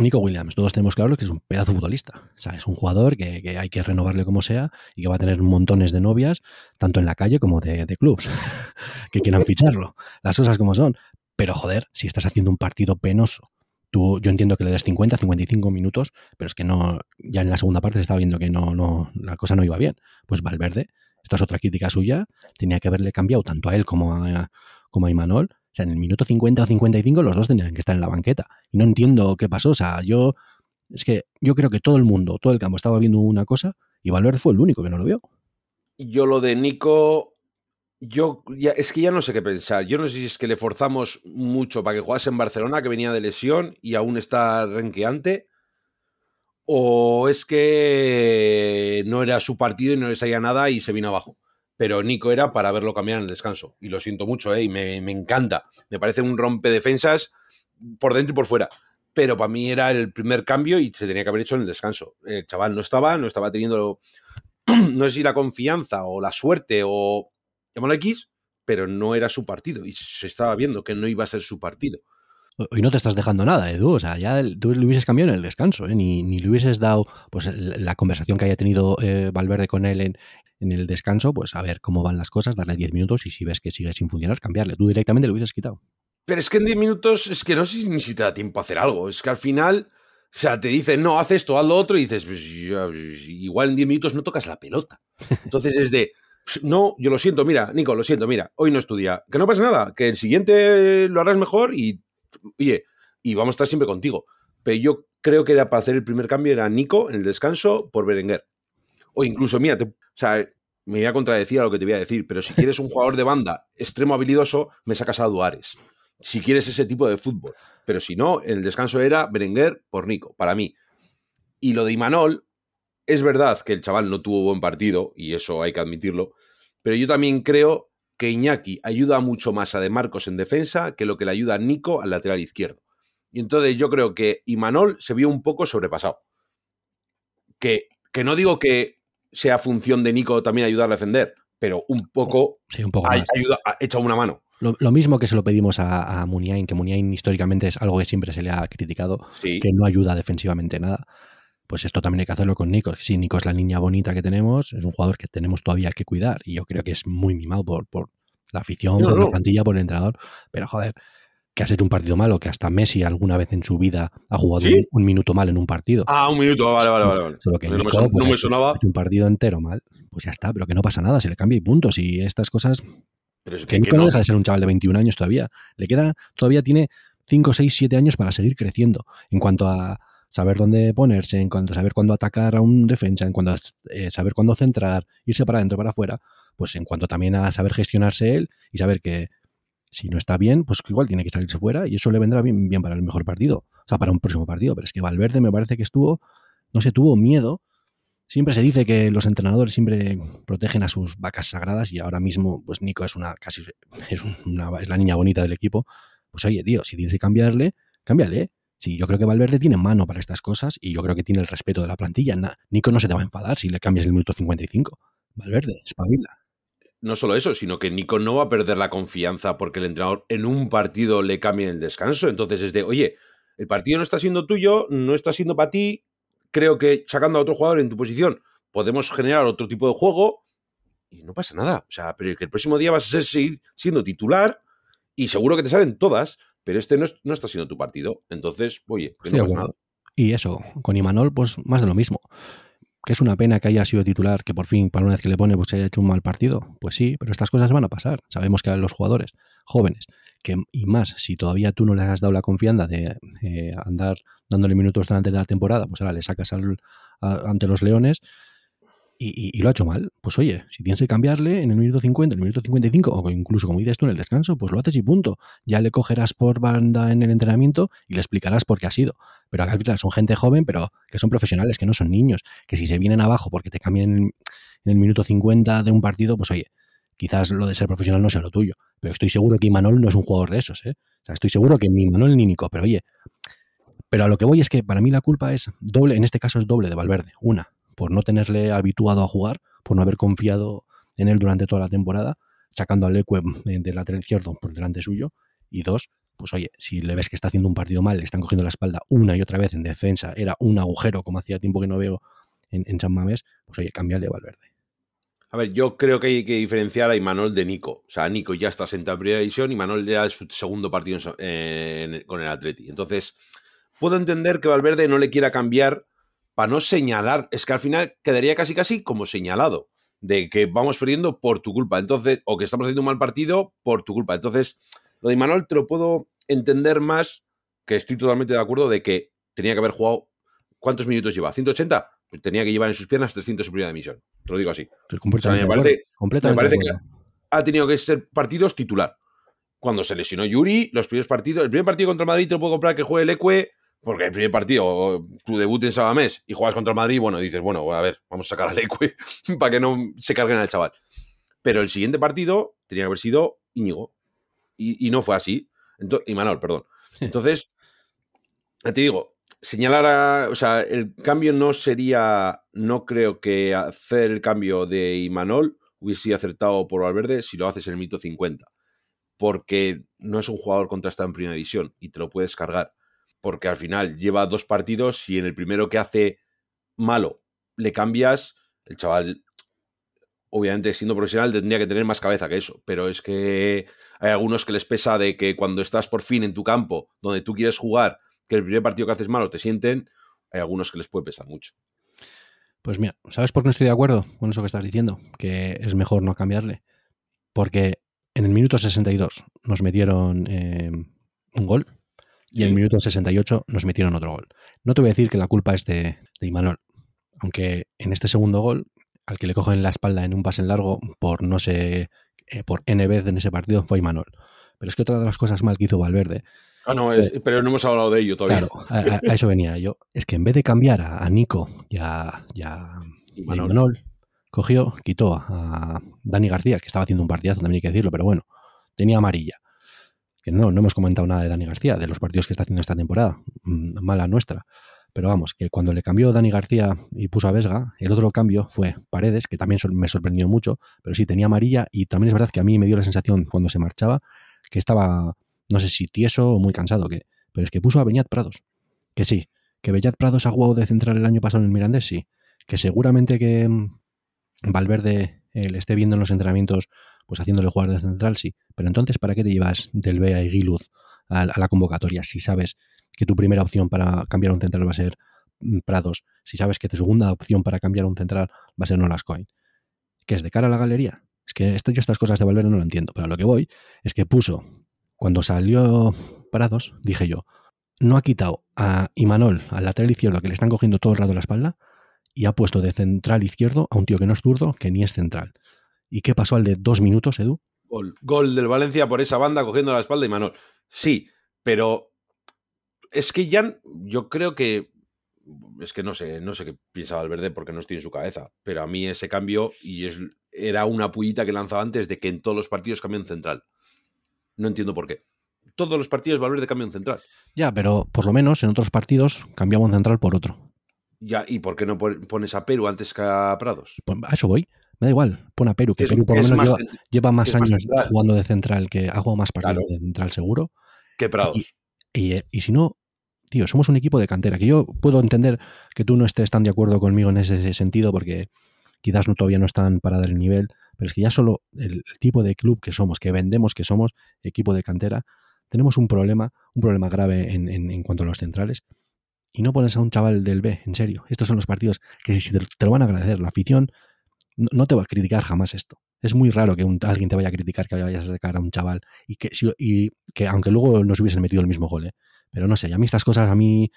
Nico Williams, todos tenemos claro que es un pedazo futbolista. O sea, es un jugador que, hay que renovarle como sea y que va a tener montones de novias, tanto en la calle como de, clubs, (laughs) que quieran ficharlo. Las cosas como son. Pero joder, si estás haciendo un partido penoso, tú, yo entiendo que le des 50, 55 minutos, pero es que no, ya en la segunda parte se estaba viendo que no, no, la cosa no iba bien. Pues Valverde, esta es otra crítica suya, tenía que haberle cambiado tanto a él como a, como a Imanol en el minuto 50 o 55 los dos tenían que estar en la banqueta. Y no entiendo qué pasó. O sea, yo. Es que yo creo que todo el mundo, todo el campo estaba viendo una cosa y Valverde fue el único que no lo vio. Yo lo de Nico. Yo es que ya no sé qué pensar. Yo no sé si es que le forzamos mucho para que jugase en Barcelona, que venía de lesión y aún está renqueante. O es que no era su partido y no le salía nada y se vino abajo pero Nico era para verlo cambiar en el descanso. Y lo siento mucho, ¿eh? y me, encanta. Me parece un rompe defensas por dentro y por fuera. Pero para mí era el primer cambio y se tenía que haber hecho en el descanso. El chaval no estaba, no estaba teniendo, (clears throat) no sé si la confianza o la suerte o llámalo X, pero no era su partido. Y se estaba viendo que no iba a ser su partido. Hoy no te estás dejando nada, Edu. O sea, ya tú le hubieses cambiado en el descanso, ¿eh? ni, ni, le hubieses dado pues, la conversación que haya tenido eh, Valverde con él en, en el descanso, pues a ver cómo van las cosas, darle 10 minutos y si ves que sigue sin funcionar, cambiarle. Tú directamente lo hubieses quitado. Pero es que en 10 minutos es que no sé ni si te da tiempo a hacer algo. Es que al final, o sea, te dicen, no, haz esto, haz lo otro, y dices, pues, igual en 10 minutos no tocas la pelota. (laughs) Entonces es de, no, yo lo siento, mira, Nico, lo siento, mira, hoy no estudia. Que no pasa nada, que el siguiente lo harás mejor y, oye, y vamos a estar siempre contigo. Pero yo creo que era para hacer el primer cambio era Nico en el descanso por Berenguer. O incluso, mira, o sea, me voy a contradecir a lo que te voy a decir, pero si quieres un jugador de banda extremo habilidoso, me sacas a Duares. Si quieres ese tipo de fútbol. Pero si no, en el descanso era Berenguer por Nico, para mí. Y lo de Imanol, es verdad que el chaval no tuvo buen partido, y eso hay que admitirlo, pero yo también creo que Iñaki ayuda mucho más a De Marcos en defensa que lo que le ayuda a Nico al lateral izquierdo. Y entonces yo creo que Imanol se vio un poco sobrepasado. Que que no digo que sea función de Nico también ayudar a defender, pero un poco, sí, un poco ayuda, echa una mano. Lo, mismo que se lo pedimos a, a Muniain, que Muniain históricamente es algo que siempre se le ha criticado, que no ayuda defensivamente nada. Pues esto también hay que hacerlo con Nico. Sí, Nico es la niña bonita que tenemos, es un jugador que tenemos todavía que cuidar y yo creo que es muy mimado por, por la afición, por la plantilla, por el entrenador. Pero joder, que has hecho un partido malo, que hasta Messi alguna vez en su vida ha jugado un, minuto mal en un partido. Ah, un minuto, vale, vale, vale. Solo que no, me, pues, sonaba. un partido entero mal, pues ya está, pero que no pasa nada, se le cambia y puntos. Y estas cosas. Pero es que, no deja de ser un chaval de 21 años todavía. Le queda, todavía tiene 5, 6, 7 años para seguir creciendo. En cuanto a, saber dónde ponerse, en cuanto a saber cuándo atacar a un defensa, en cuanto a eh, saber cuándo centrar, irse para adentro, para afuera, pues en cuanto también a saber gestionarse él y saber que si no está bien, pues igual tiene que salirse fuera y eso le vendrá bien, bien para el mejor partido, o sea, para un próximo partido. Pero es que Valverde me parece que estuvo, no sé, tuvo miedo. Siempre se dice que los entrenadores siempre protegen a sus vacas sagradas y ahora mismo, pues Nico es una casi es, una, es la niña bonita del equipo. Pues oye, tío, si tienes que cambiarle, cámbiale. Sí, yo creo que Valverde tiene mano para estas cosas y yo creo que tiene el respeto de la plantilla. Nico no se te va a enfadar si le cambias el minuto 55. Valverde, espabila. No solo eso, sino que Nico no va a perder la confianza porque el entrenador en un partido le cambie el descanso. Entonces es de, oye, el partido no está siendo tuyo, no está siendo para ti. Creo que sacando a otro jugador en tu posición podemos generar otro tipo de juego y no pasa nada. O sea, pero el próximo día vas a seguir siendo titular y seguro que te salen todas pero este no, está siendo tu partido. Entonces, oye, que no pasa nada. Y eso, con Imanol, pues más de lo mismo. Que es una pena que haya sido titular, que por fin, para una vez que le pone, pues haya hecho un mal partido. Pues sí, pero estas cosas van a pasar. Sabemos que a los jugadores jóvenes, que, y más si todavía tú no les has dado la confianza de eh, andar dándole minutos durante la temporada, pues ahora le sacas ante los Leones y, lo ha hecho mal, pues oye, si tienes que cambiarle en el minuto 50, en el minuto 55, o incluso como dices tú en el descanso, pues lo haces y punto. Ya le cogerás por banda en el entrenamiento y le explicarás por qué ha sido. Pero al final son gente joven, pero que son profesionales, que no son niños, que si se vienen abajo porque te cambian en, el minuto 50 de un partido, pues oye, quizás lo de ser profesional no sea lo tuyo. Pero estoy seguro que Imanol no es un jugador de esos, ¿eh? O sea, estoy seguro que ni Imanol ni Nico, pero oye, pero a lo que voy es que para mí la culpa es doble, en este caso es doble de Valverde. Una, por no tenerle habituado a jugar, por no haber confiado en él durante toda la temporada, sacando al Leque del lateral izquierdo por delante suyo. Y dos, pues oye, si le ves que está haciendo un partido mal, le están cogiendo la espalda una y otra vez en defensa, era un agujero como hacía tiempo que no veo en, San Mamés, pues oye, cámbiale Valverde. A ver, yo creo que hay que diferenciar a Imanol de Nico. O sea, Nico ya está sentado en primera división y Imanol era su segundo partido con el Atleti. Entonces, puedo entender que Valverde no le quiera cambiar para no señalar, es que al final quedaría casi casi como señalado de que vamos perdiendo por tu culpa, entonces, o que estamos haciendo un mal partido por tu culpa. Entonces, lo de Manuel te lo puedo entender más, que estoy totalmente de acuerdo de que tenía que haber jugado, ¿cuántos minutos lleva? ¿180? Pues tenía que llevar en sus piernas 300 en primera división. Te lo digo así. me parece, me parece que ha tenido que ser partidos titular. Cuando se lesionó Yuri, los primeros partidos, el primer partido contra Madrid te lo puedo comprar que juegue el Ecue, porque el primer partido, tu debut en Sabamés y juegas contra el Madrid, bueno, dices, bueno, a ver, vamos a sacar al Eque (laughs) para que no se carguen al chaval. Pero el siguiente partido tenía que haber sido Íñigo. Y, no fue así. y Manuel, perdón. (laughs) Entonces, te digo, señalar a. O sea, el cambio no sería. No creo que hacer el cambio de Imanol hubiese acertado por Valverde si lo haces en el mito 50. Porque no es un jugador contrastado en primera división y te lo puedes cargar porque al final lleva dos partidos y en el primero que hace malo le cambias, el chaval, obviamente siendo profesional, tendría que tener más cabeza que eso, pero es que hay algunos que les pesa de que cuando estás por fin en tu campo, donde tú quieres jugar, que el primer partido que haces malo te sienten, hay algunos que les puede pesar mucho. Pues mira, ¿sabes por qué no estoy de acuerdo con eso que estás diciendo? Que es mejor no cambiarle. Porque en el minuto 62 nos metieron eh, un gol y en el minuto 68 nos metieron otro gol. No te voy a decir que la culpa es de, de Imanol, aunque en este segundo gol, al que le cogen la espalda en un pase en largo por no sé, eh, por N vez en ese partido fue Imanol. Pero es que otra de las cosas mal que hizo Valverde. Ah, no, pero no hemos hablado de ello todavía. Claro, a, eso venía yo. Es que en vez de cambiar a, Nico y a, Imanol, cogió, quitó a Dani García, que estaba haciendo un partidazo, también hay que decirlo, pero bueno, tenía amarilla no, no hemos comentado nada de Dani García, de los partidos que está haciendo esta temporada, mm, mala nuestra. Pero vamos, que cuando le cambió Dani García y puso a Vesga, el otro cambio fue Paredes, que también me sorprendió mucho, pero sí tenía amarilla y también es verdad que a mí me dio la sensación cuando se marchaba que estaba, no sé si tieso o muy cansado, que, pero es que puso a Beñat Prados. Que sí, que Beñat Prados ha jugado de central el año pasado en el Mirandés, sí. Que seguramente que mm, Valverde eh, le esté viendo en los entrenamientos pues haciéndole jugar de central, sí. Pero entonces, ¿para qué te llevas del Bea y Giluz a, la convocatoria si sabes que tu primera opción para cambiar un central va a ser mm, Prados, si sabes que tu segunda opción para cambiar un central va a ser Nolascoin? ¿Que es de cara a la galería? Es que yo estas cosas de Valverde no lo entiendo, pero a lo que voy es que puso, cuando salió Prados, dije yo, no ha quitado a Imanol, al lateral izquierdo, que le están cogiendo todo el rato la espalda, y ha puesto de central izquierdo a un tío que no es zurdo, que ni es central. ¿Y qué pasó al de dos minutos, Edu? Gol, gol del Valencia por esa banda cogiendo la espalda y Imanol. Sí, pero es que ya yo creo que es que no sé, no sé qué piensa Valverde porque no estoy en su cabeza, pero a mí ese cambio y es, era una pullita que lanzaba antes de que en todos los partidos cambien central. No entiendo por qué. Todos los partidos Valverde cambian central. Ya, pero por lo menos en otros partidos cambiaba un central por otro. Ya, ¿y por qué no pones a Perú antes que a Prados? Pues a eso voy. Me da igual, pon a Perú, que Perú por lo menos lleva, más años jugando de central, que ha jugado más partidos de central seguro. Que Prados. Y, y, si no, tío, somos un equipo de cantera, que yo puedo entender que tú no estés tan de acuerdo conmigo en ese sentido, porque quizás no, todavía no están para dar el nivel, pero es que ya solo el, tipo de club que somos, que vendemos que somos equipo de cantera, tenemos un problema, un problema grave en, en, cuanto a los centrales. Y no pones a un chaval del B, en serio. Estos son los partidos que si te, te lo van a agradecer, la afición no, te va a criticar jamás esto. Es muy raro que alguien te vaya a criticar que vayas a sacar a un chaval y que, y que aunque luego nos hubiesen metido el mismo gol, ¿eh? Pero no sé, a mí estas cosas, a mí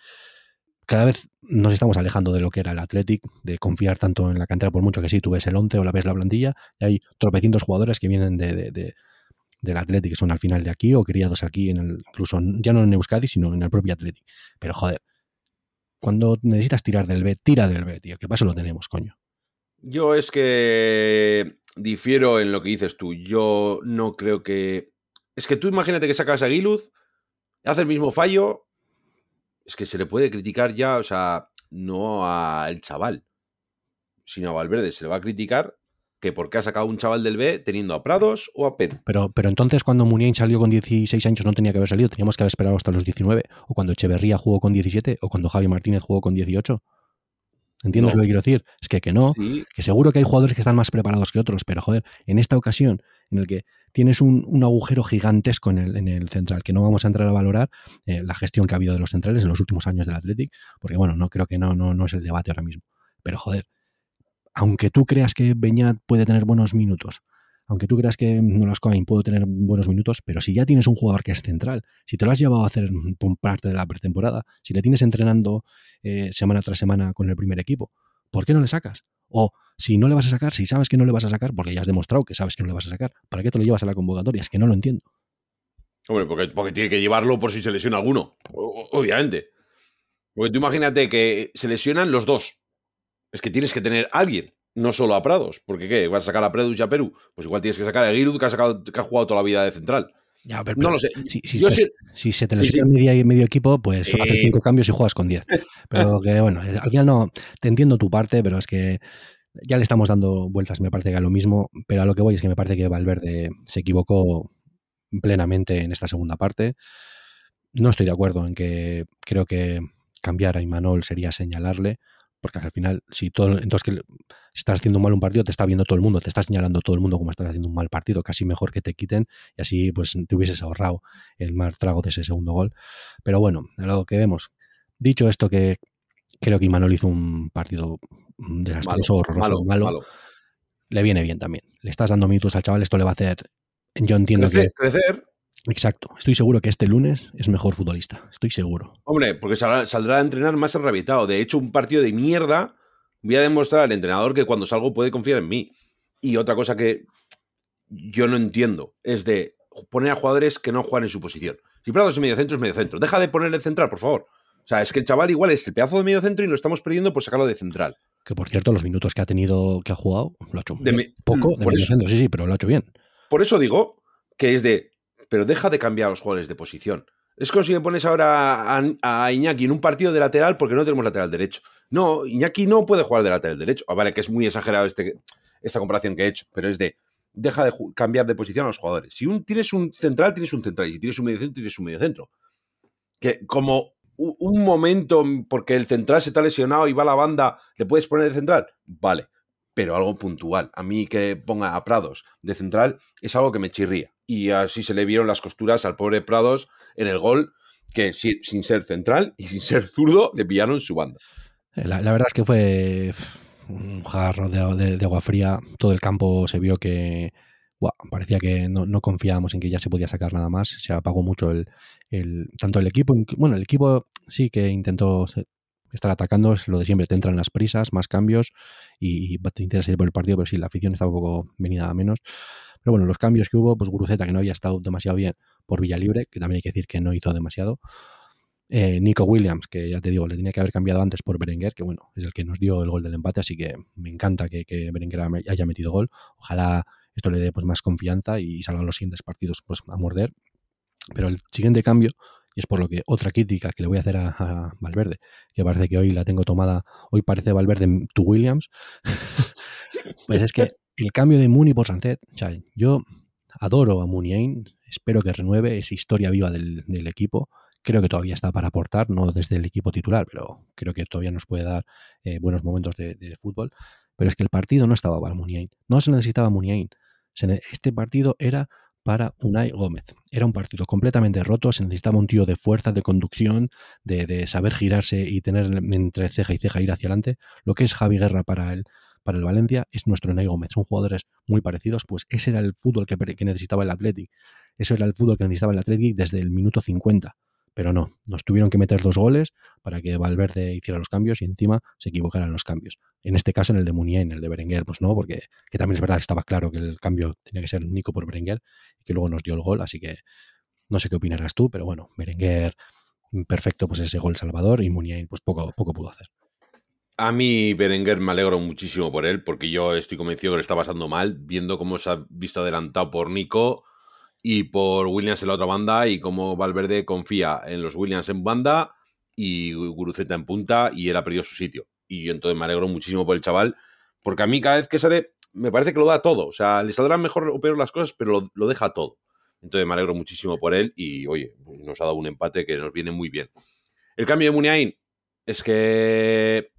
cada vez nos estamos alejando de lo que era el Athletic, de confiar tanto en la cantera, por mucho que sí, tú ves el 11 o la ves la plantilla, y hay tropecientos jugadores que vienen de, de, del Athletic, que son al final de aquí o criados aquí, en el, incluso ya no en Euskadi, sino en el propio Athletic. Pero joder, cuando necesitas tirar del B, tira del B, tío, que paso lo tenemos, coño. Yo es que difiero en lo que dices tú. Yo no creo que. Es que tú imagínate que sacas a Giluz, hace el mismo fallo. Es que se le puede criticar ya, o sea, no al chaval, sino a Valverde. Se le va a criticar que por qué ha sacado un chaval del B teniendo a Prados o a Pedro. Pero, pero entonces cuando Muniain salió con 16 años no tenía que haber salido, teníamos que haber esperado hasta los 19, o cuando Echeverría jugó con 17, o cuando Javi Martínez jugó con 18. ¿Entiendes lo que quiero decir? Es que, que no, que seguro que hay jugadores que están más preparados que otros, pero joder, en esta ocasión en el que tienes un, agujero gigantesco en el, en el, central, que no vamos a entrar a valorar eh, la gestión que ha habido de los centrales en los últimos años del Athletic, porque bueno, no creo que no, no, no es el debate ahora mismo. Pero joder, aunque tú creas que Beñat puede tener buenos minutos, aunque tú creas que Nolascoain puede tener buenos minutos, pero si ya tienes un jugador que es central, si te lo has llevado a hacer parte de la pretemporada, si le tienes entrenando eh, semana tras semana con el primer equipo. ¿Por qué no le sacas? O si no le vas a sacar, si sabes que no le vas a sacar, porque ya has demostrado que sabes que no le vas a sacar, ¿para qué te lo llevas a la convocatoria? Es que no lo entiendo. Hombre, porque, tiene que llevarlo por si se lesiona alguno, obviamente. Porque tú imagínate que se lesionan los dos. Es que tienes que tener a alguien, no solo a Prados. Porque ¿qué? ¿Vas a sacar a Predus y a Perú? Pues igual tienes que sacar a Giroud, que que ha jugado toda la vida de central no lo sé. Si, se te lesiona medio, medio equipo, pues haces cinco cambios y juegas con diez. (laughs) Pero que bueno, al final no, te entiendo tu parte, pero es que ya le estamos dando vueltas, me parece que a lo mismo, pero a lo que voy es que me parece que Valverde se equivocó plenamente en esta segunda parte. No estoy de acuerdo en que creo que cambiar a Imanol sería señalarle, porque al final, si todo, entonces que estás haciendo mal un partido, te está viendo todo el mundo, te está señalando todo el mundo como estás haciendo un mal partido, casi mejor que te quiten y así pues te hubieses ahorrado el mal trago de ese segundo gol. Pero bueno, lo que vemos. Dicho esto que creo que Imanol hizo un partido desastroso, horroroso, malo, le viene bien también. Le estás dando minutos al chaval, esto le va a hacer. Yo entiendo que. Crecer, Exacto. Estoy seguro que este lunes es mejor futbolista. Estoy seguro. Hombre, porque saldrá, a entrenar más enrabietado. De hecho, un partido de mierda voy a demostrar al entrenador que cuando salgo puede confiar en mí. Y otra cosa que yo no entiendo es de poner a jugadores que no juegan en su posición. Si Prado es medio centro, es medio centro. Deja de ponerle central, por favor. O sea, es que el chaval igual es el pedazo de medio centro y lo estamos perdiendo por sacarlo de central. Que por cierto, los minutos que ha tenido, que ha jugado, lo ha hecho de poco. De medio centro, sí, sí, pero lo ha hecho bien. Por eso digo que es de pero deja de cambiar los jugadores de posición. Es como si me pones ahora a, Iñaki en un partido de lateral porque no tenemos lateral derecho. No, Iñaki no puede jugar de lateral derecho. Ah, vale, que es muy exagerado este, esta comparación que he hecho, pero es de deja de cambiar de posición a los jugadores. Si un, tienes un central, tienes un central. Y si tienes un medio centro, tienes un medio centro. Que como un momento porque el central se está lesionado y va a la banda, ¿le puedes poner de central? Vale, pero algo puntual. A mí que ponga a Prados de central es algo que me chirría y así se le vieron las costuras al pobre Prados en el gol, que sin ser central y sin ser zurdo le pillaron su banda. La, verdad es que fue un jarro de, agua fría. Todo el campo se vio que parecía que no, confiábamos en que ya se podía sacar nada más. Se apagó mucho el, tanto el equipo, bueno, el equipo sí que intentó estar atacando, es lo de siempre, te entran las prisas, más cambios y, te interesa ir por el partido, pero sí, la afición estaba un poco venida a menos. Pero bueno, los cambios que hubo, pues Guruceta, que no había estado demasiado bien por Villalibre, que también hay que decir que no hizo demasiado. Eh, Nico Williams, que ya te digo, le tenía que haber cambiado antes por Berenguer, que bueno, es el que nos dio el gol del empate, así que me encanta que, que Berenguer haya metido gol. Ojalá esto le dé pues, más confianza y salgan los siguientes partidos pues, a morder. Pero el siguiente cambio, y es por lo que otra crítica que le voy a hacer a, Valverde, que parece que hoy la tengo tomada, hoy parece Valverde tu Williams, (laughs) pues es que el cambio de Muni por Sancet, yo adoro a Muniain, espero que renueve, esa historia viva del, equipo, creo que todavía está para aportar, no desde el equipo titular, pero creo que todavía nos puede dar eh, buenos momentos de, fútbol. Pero es que el partido no estaba para Muniain, no se necesitaba Muniain. Este partido era para Unai Gómez. Era un partido completamente roto, se necesitaba un tío de fuerza, de conducción, de, saber girarse y tener entre ceja y ceja ir hacia adelante. Lo que es Javi Guerra para el, para el Valencia es nuestro Unai Gómez. Son jugadores muy parecidos, pues ese era el fútbol que, que necesitaba el Athletic. Eso era el fútbol que necesitaba el Athletic desde el minuto 50 pero no, nos tuvieron que meter dos goles para que Valverde hiciera los cambios y encima se equivocaran los cambios. En este caso en el de Munier, en el de Berenguer, pues no, porque que también es verdad que estaba claro que el cambio tenía que ser Nico por Berenguer y que luego nos dio el gol, así que no sé qué opinarás tú, pero bueno, Berenguer perfecto pues ese gol salvador y Munier pues poco, poco pudo hacer. A mí Berenguer me alegro muchísimo por él, porque yo estoy convencido que le está pasando mal, viendo cómo se ha visto adelantado por Nico y por Williams en la otra banda y como Valverde confía en los Williams en banda y Guruceta en punta y él ha perdido su sitio. Y entonces me alegro muchísimo por el chaval, porque a mí cada vez que sale me parece que lo da todo. O sea, le saldrán mejor o peor las cosas, pero lo, deja todo. Entonces me alegro muchísimo por él y, oye, nos ha dado un empate que nos viene muy bien. El cambio de Muniain es que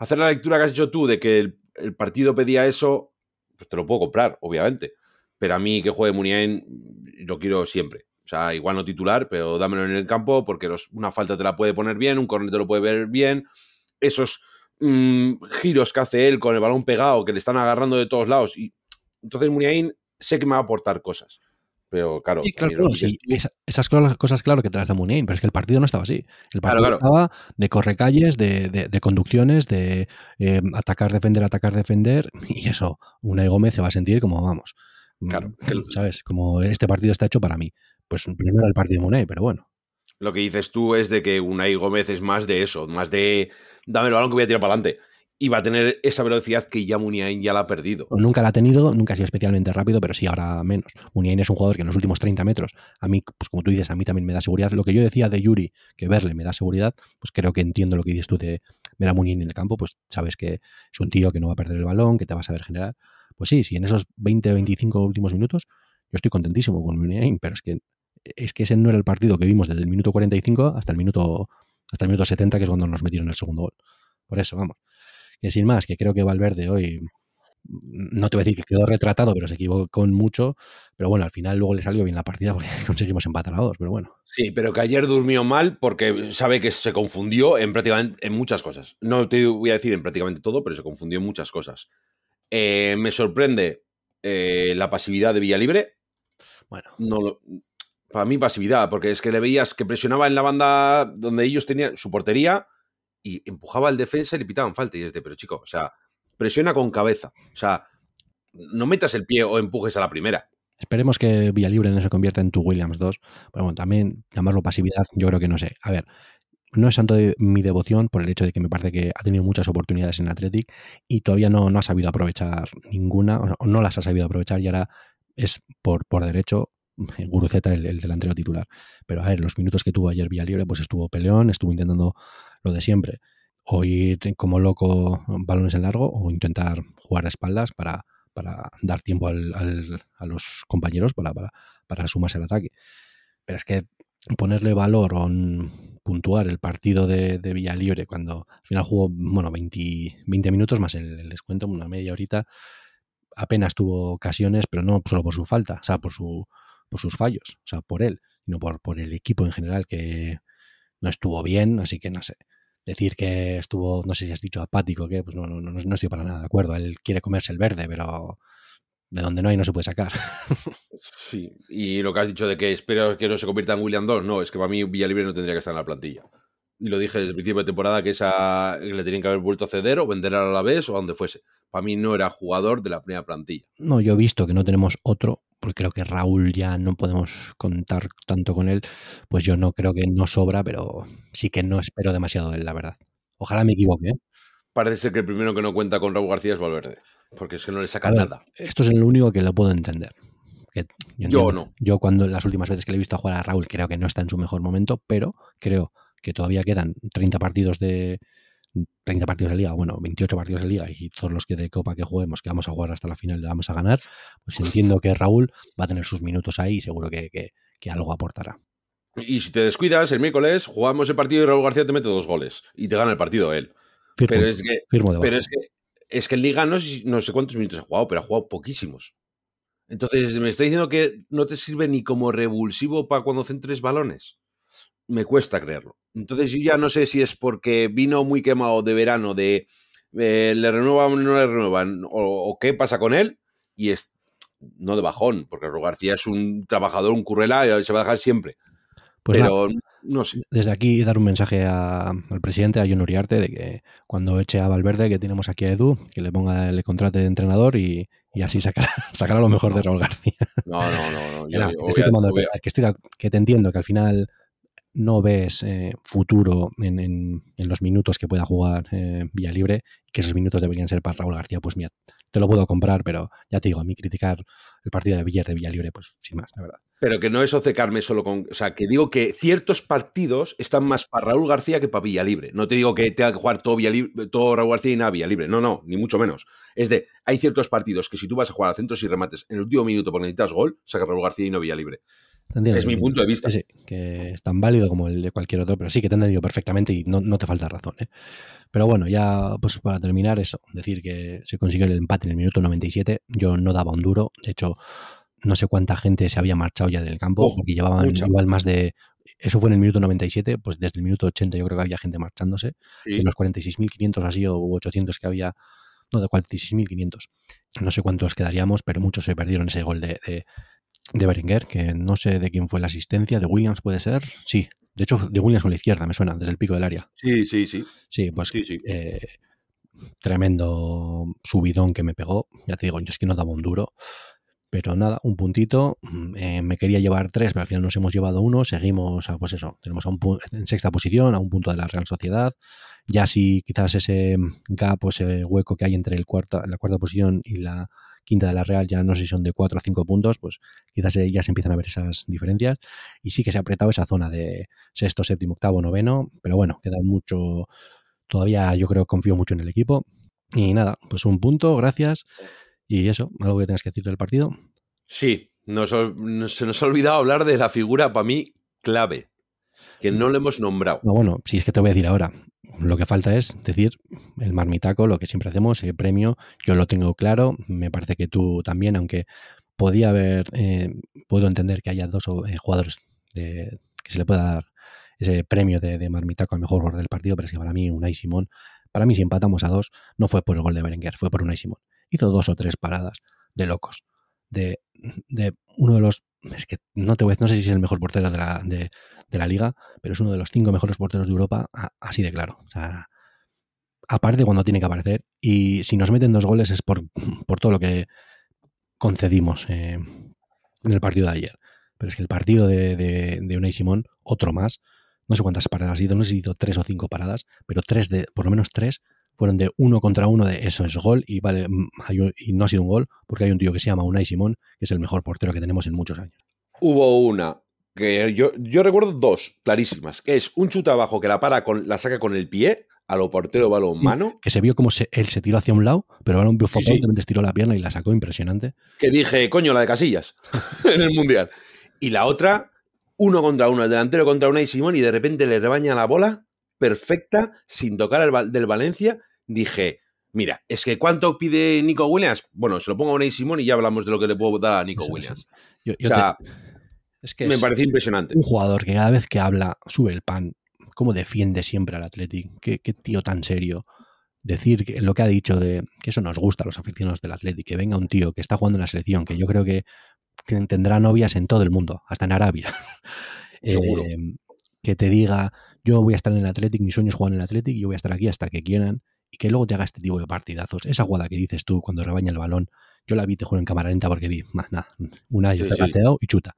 hacer la lectura que has hecho tú de que el, partido pedía eso, pues te lo puedo comprar, obviamente pero a mí que juegue Muniain lo quiero siempre. O sea, igual no titular, pero dámelo en el campo porque una falta te la puede poner bien, un corner te lo puede ver bien. Esos mm, giros que hace él con el balón pegado, que le están agarrando de todos lados. Y entonces Muniain sé que me va a aportar cosas. Pero claro, esas cosas, claro que te las da Muniain, pero es que el partido no estaba así. El partido estaba de correcalles, de, de, conducciones, de eh, atacar, defender, atacar, defender. (laughs) Y eso, Unai Gómez se va a sentir como, vamos, Claro. ¿Sabes? Como este partido está hecho para mí. Pues primero el partido de Munay, pero bueno. Lo que dices tú es de que Unai Gómez es más de eso, más de dame el balón que voy a tirar para adelante. Y va a tener esa velocidad que ya Muniain ya la ha perdido. Nunca la ha tenido, nunca ha sido especialmente rápido, pero sí ahora menos. Muniain es un jugador que en los últimos 30 metros, a mí, pues como tú dices, a mí también me da seguridad. Lo que yo decía de Yuri, que verle me da seguridad, pues creo que entiendo lo que dices tú de ver a Muniain en el campo, pues sabes que es un tío que no va a perder el balón, que te va a saber generar. Pues sí, sí, en esos 20, 25 últimos minutos yo estoy contentísimo con Muniain, pero es que, es que ese no era el partido que vimos desde el minuto 45 hasta el minuto, hasta el minuto 70, que es cuando nos metieron el segundo gol. Por eso, vamos. Que sin más, que creo que Valverde hoy, no te voy a decir que quedó retratado, pero se equivocó mucho. Pero bueno, al final luego le salió bien la partida porque (laughs) conseguimos empatar a dos, pero bueno. Sí, pero que ayer durmió mal porque sabe que se confundió en prácticamente en muchas cosas. No te voy a decir en prácticamente todo, pero se confundió en muchas cosas. Eh, me sorprende eh, la pasividad de Villalibre. Bueno. No para mí pasividad, porque es que le veías que presionaba en la banda donde ellos tenían su portería y empujaba al defensa y le pitaban falta. Y es de, pero chico, o sea, presiona con cabeza. O sea, no metas el pie o empujes a la primera. Esperemos que Villalibre no se convierta en tu Williams 2. Pero bueno, también llamarlo pasividad, yo creo que no sé. A ver, no es tanto de mi devoción por el hecho de que me parece que ha tenido muchas oportunidades en Athletic y todavía no, no ha sabido aprovechar ninguna, o no las ha sabido aprovechar y ahora es por, por derecho (laughs) Guruceta el, el, delantero titular. Pero a ver, los minutos que tuvo ayer Vía Libre, pues estuvo peleón, estuvo intentando lo de siempre. O ir como loco balones en largo o intentar jugar de espaldas para, para dar tiempo al, a los compañeros para, para, para sumarse al ataque. Pero es que ponerle valor o puntuar el partido de, de Villalibre cuando al final jugó, bueno, 20, 20 minutos más el, descuento, una media horita, apenas tuvo ocasiones, pero no solo por su falta, o sea, por, su, por sus fallos, o sea, por él, sino por, por el equipo en general que no estuvo bien, así que no sé. Decir que estuvo, no sé si has dicho apático, que pues no, no, no estoy para nada de acuerdo. Él quiere comerse el verde, pero de donde no hay no se puede sacar. (laughs) Sí, y lo que has dicho de que espero que no se convierta en William 2, no, es que para mí Villalibre no tendría que estar en la plantilla. Y lo dije desde el principio de temporada que esa que le tenían que haber vuelto a ceder o vender a la vez o a donde fuese. Para mí no era jugador de la primera plantilla. No, yo he visto que no tenemos otro, porque creo que Raúl ya no podemos contar tanto con él, pues yo no creo que no sobra, pero sí que no espero demasiado de él, la verdad. Ojalá me equivoque. ¿eh? Parece ser que el primero que no cuenta con Raúl García es Valverde, porque es que no le saca nada. Esto es lo único que lo puedo entender. yo, yo no. Yo cuando las últimas veces que le he visto jugar a Raúl creo que no está en su mejor momento, pero creo que todavía quedan 30 partidos de 30 partidos de liga, bueno, 28 partidos de liga y todos los que de Copa que juguemos, que vamos a jugar hasta la final, le vamos a ganar, pues entiendo que Raúl va a tener sus minutos ahí y seguro que, que, algo aportará. Y si te descuidas, el miércoles jugamos el partido y Raúl García te mete dos goles y te gana el partido él. pero es que, pero es que, es que en Liga no sé, no sé cuántos minutos ha jugado, pero ha jugado poquísimos. Entonces, ¿me está diciendo que no te sirve ni como revulsivo para cuando centres balones? Me cuesta creerlo. Entonces yo ya no sé si es porque vino muy quemado de verano, de eh, le renuevan o no le renuevan, o, qué pasa con él, y es no de bajón, porque Ro García es un trabajador, un currela, y se va a dejar siempre. Pues Pero no sé. Desde aquí dar un mensaje al presidente, a John Uriarte, de que cuando eche a Valverde, que tenemos aquí a Edu, que le ponga el contrato de entrenador y, así sacará, (laughs) sacará, lo mejor de Raúl García. No, no, no. no. que te entiendo que al final no ves eh, futuro en, los minutos que pueda jugar eh, Villa Libre, que esos minutos deberían ser para Raúl García, pues mira, te lo puedo comprar, pero ya te digo, a mí criticar el partido de Villar de Villa Libre, pues sin más, la verdad. Pero que no es ocecarme solo con. O sea, que digo que ciertos partidos están más para Raúl García que para Villa Libre. No te digo que tenga que jugar todo, todo Raúl García y nada Villa Libre. No, no, ni mucho menos. Es de, hay ciertos partidos que si tú vas a jugar a centros y remates en el último minuto porque necesitas gol, saca Raúl García y no Villa Libre. Es mi punto de vista. Sí, que es tan válido como el de cualquier otro, pero sí que te he entendido perfectamente y no, te falta razón. ¿eh? Pero bueno, ya pues para terminar eso, decir que se consiguió el empate en el minuto 97, yo no daba un duro, de hecho no sé cuánta gente se había marchado ya del campo, oh, porque llevaban igual más de... Eso fue en el minuto 97, pues desde el minuto 80 yo creo que había gente marchándose, en los 46.500 así o 800 que había, no, de 46.500. No sé cuántos quedaríamos, pero muchos se perdieron ese gol de, de Berenguer, que no sé de quién fue la asistencia, de Williams puede ser, sí, de hecho de Williams con la izquierda, me suena, desde el pico del área. Sí, sí, sí. Sí, pues eh, tremendo subidón que me pegó, ya te digo, yo es que no daba un duro, pero nada, un puntito, eh, me quería llevar tres, pero al final nos hemos llevado uno, seguimos, a, pues eso, tenemos a un en sexta posición, a un punto de la Real Sociedad, ya si quizás ese gap o ese hueco que hay entre el cuarta, la cuarta posición y la quinta de la Real ya no sé si son de 4 o 5 puntos, pues quizás ya se empiezan a ver esas diferencias. Y sí que se ha apretado esa zona de sexto, séptimo, octavo, noveno, pero bueno, queda mucho, todavía yo creo, confío mucho en el equipo. Y nada, pues un punto, gracias. Y eso, algo que tengas que decir del partido. Sí, se nos ha olvidado hablar de la figura para mí clave, que no lo hemos nombrado. No, bueno, si es que te voy a decir ahora. Lo que falta es decir el marmitaco, lo que siempre hacemos, el premio. Yo lo tengo claro, me parece que tú también, aunque podía haber, eh, puedo entender que haya dos eh, jugadores que se le pueda dar ese premio de, marmitaco al mejor jugador del partido, pero es que para mí Unai Simón, para mí si empatamos a dos, no fue por el gol de Berenguer, fue por Unai Simón. Hizo dos o tres paradas de locos, de, de uno de los es que no te voy no sé si es el mejor portero de la, de, la liga, pero es uno de los cinco mejores porteros de Europa, así de claro. O sea, aparte cuando tiene que aparecer. Y si nos meten dos goles es por, por todo lo que concedimos eh, en el partido de ayer. Pero es que el partido de, de, Unai Simón, otro más, no sé cuántas paradas ha ido, no sé si ha ido tres o cinco paradas, pero tres de, por lo menos tres fueron de uno contra uno de eso es gol y vale mm, y no ha sido un gol porque hay un tío que se llama Unai Simón que es el mejor portero que tenemos en muchos años. Hubo una que yo, yo recuerdo dos clarísimas, que es un chute abajo que la para con la saca con el pie a lo portero balón mano. Que se vio como él se tiró hacia un lado, pero ahora un sí, sí. estiró la pierna y la sacó impresionante. Que dije, coño, la de Casillas (laughs) en el Mundial. Y la otra, uno contra uno, el delantero contra Unai Simón y de repente le rebaña la bola perfecta sin tocar el del Valencia dije, mira, es que ¿cuánto pide Nico Williams? Bueno, se lo pongo a Unai Simón y ya hablamos de lo que le puedo dar a Nico Williams. o sea, es que me parece impresionante. Un jugador que cada vez que habla sube el pan, cómo defiende siempre al Athletic, qué, tío tan serio. decir que lo que ha dicho de que eso nos gusta a los aficionados del Atlético, que venga un tío que está jugando en la selección, que yo creo que, tendrá novias en todo el mundo, hasta en Arabia, (laughs) eh, que te diga, yo voy a estar en el Atlético, mi sueño es jugar en el Atlético y yo voy a estar aquí hasta que quieran, y que luego te haga este tipo de partidazos. Esa jugada que dices tú cuando rebaña el balón, yo la vi, te juro, en cámara lenta porque vi, más nada, una y sí, y chuta.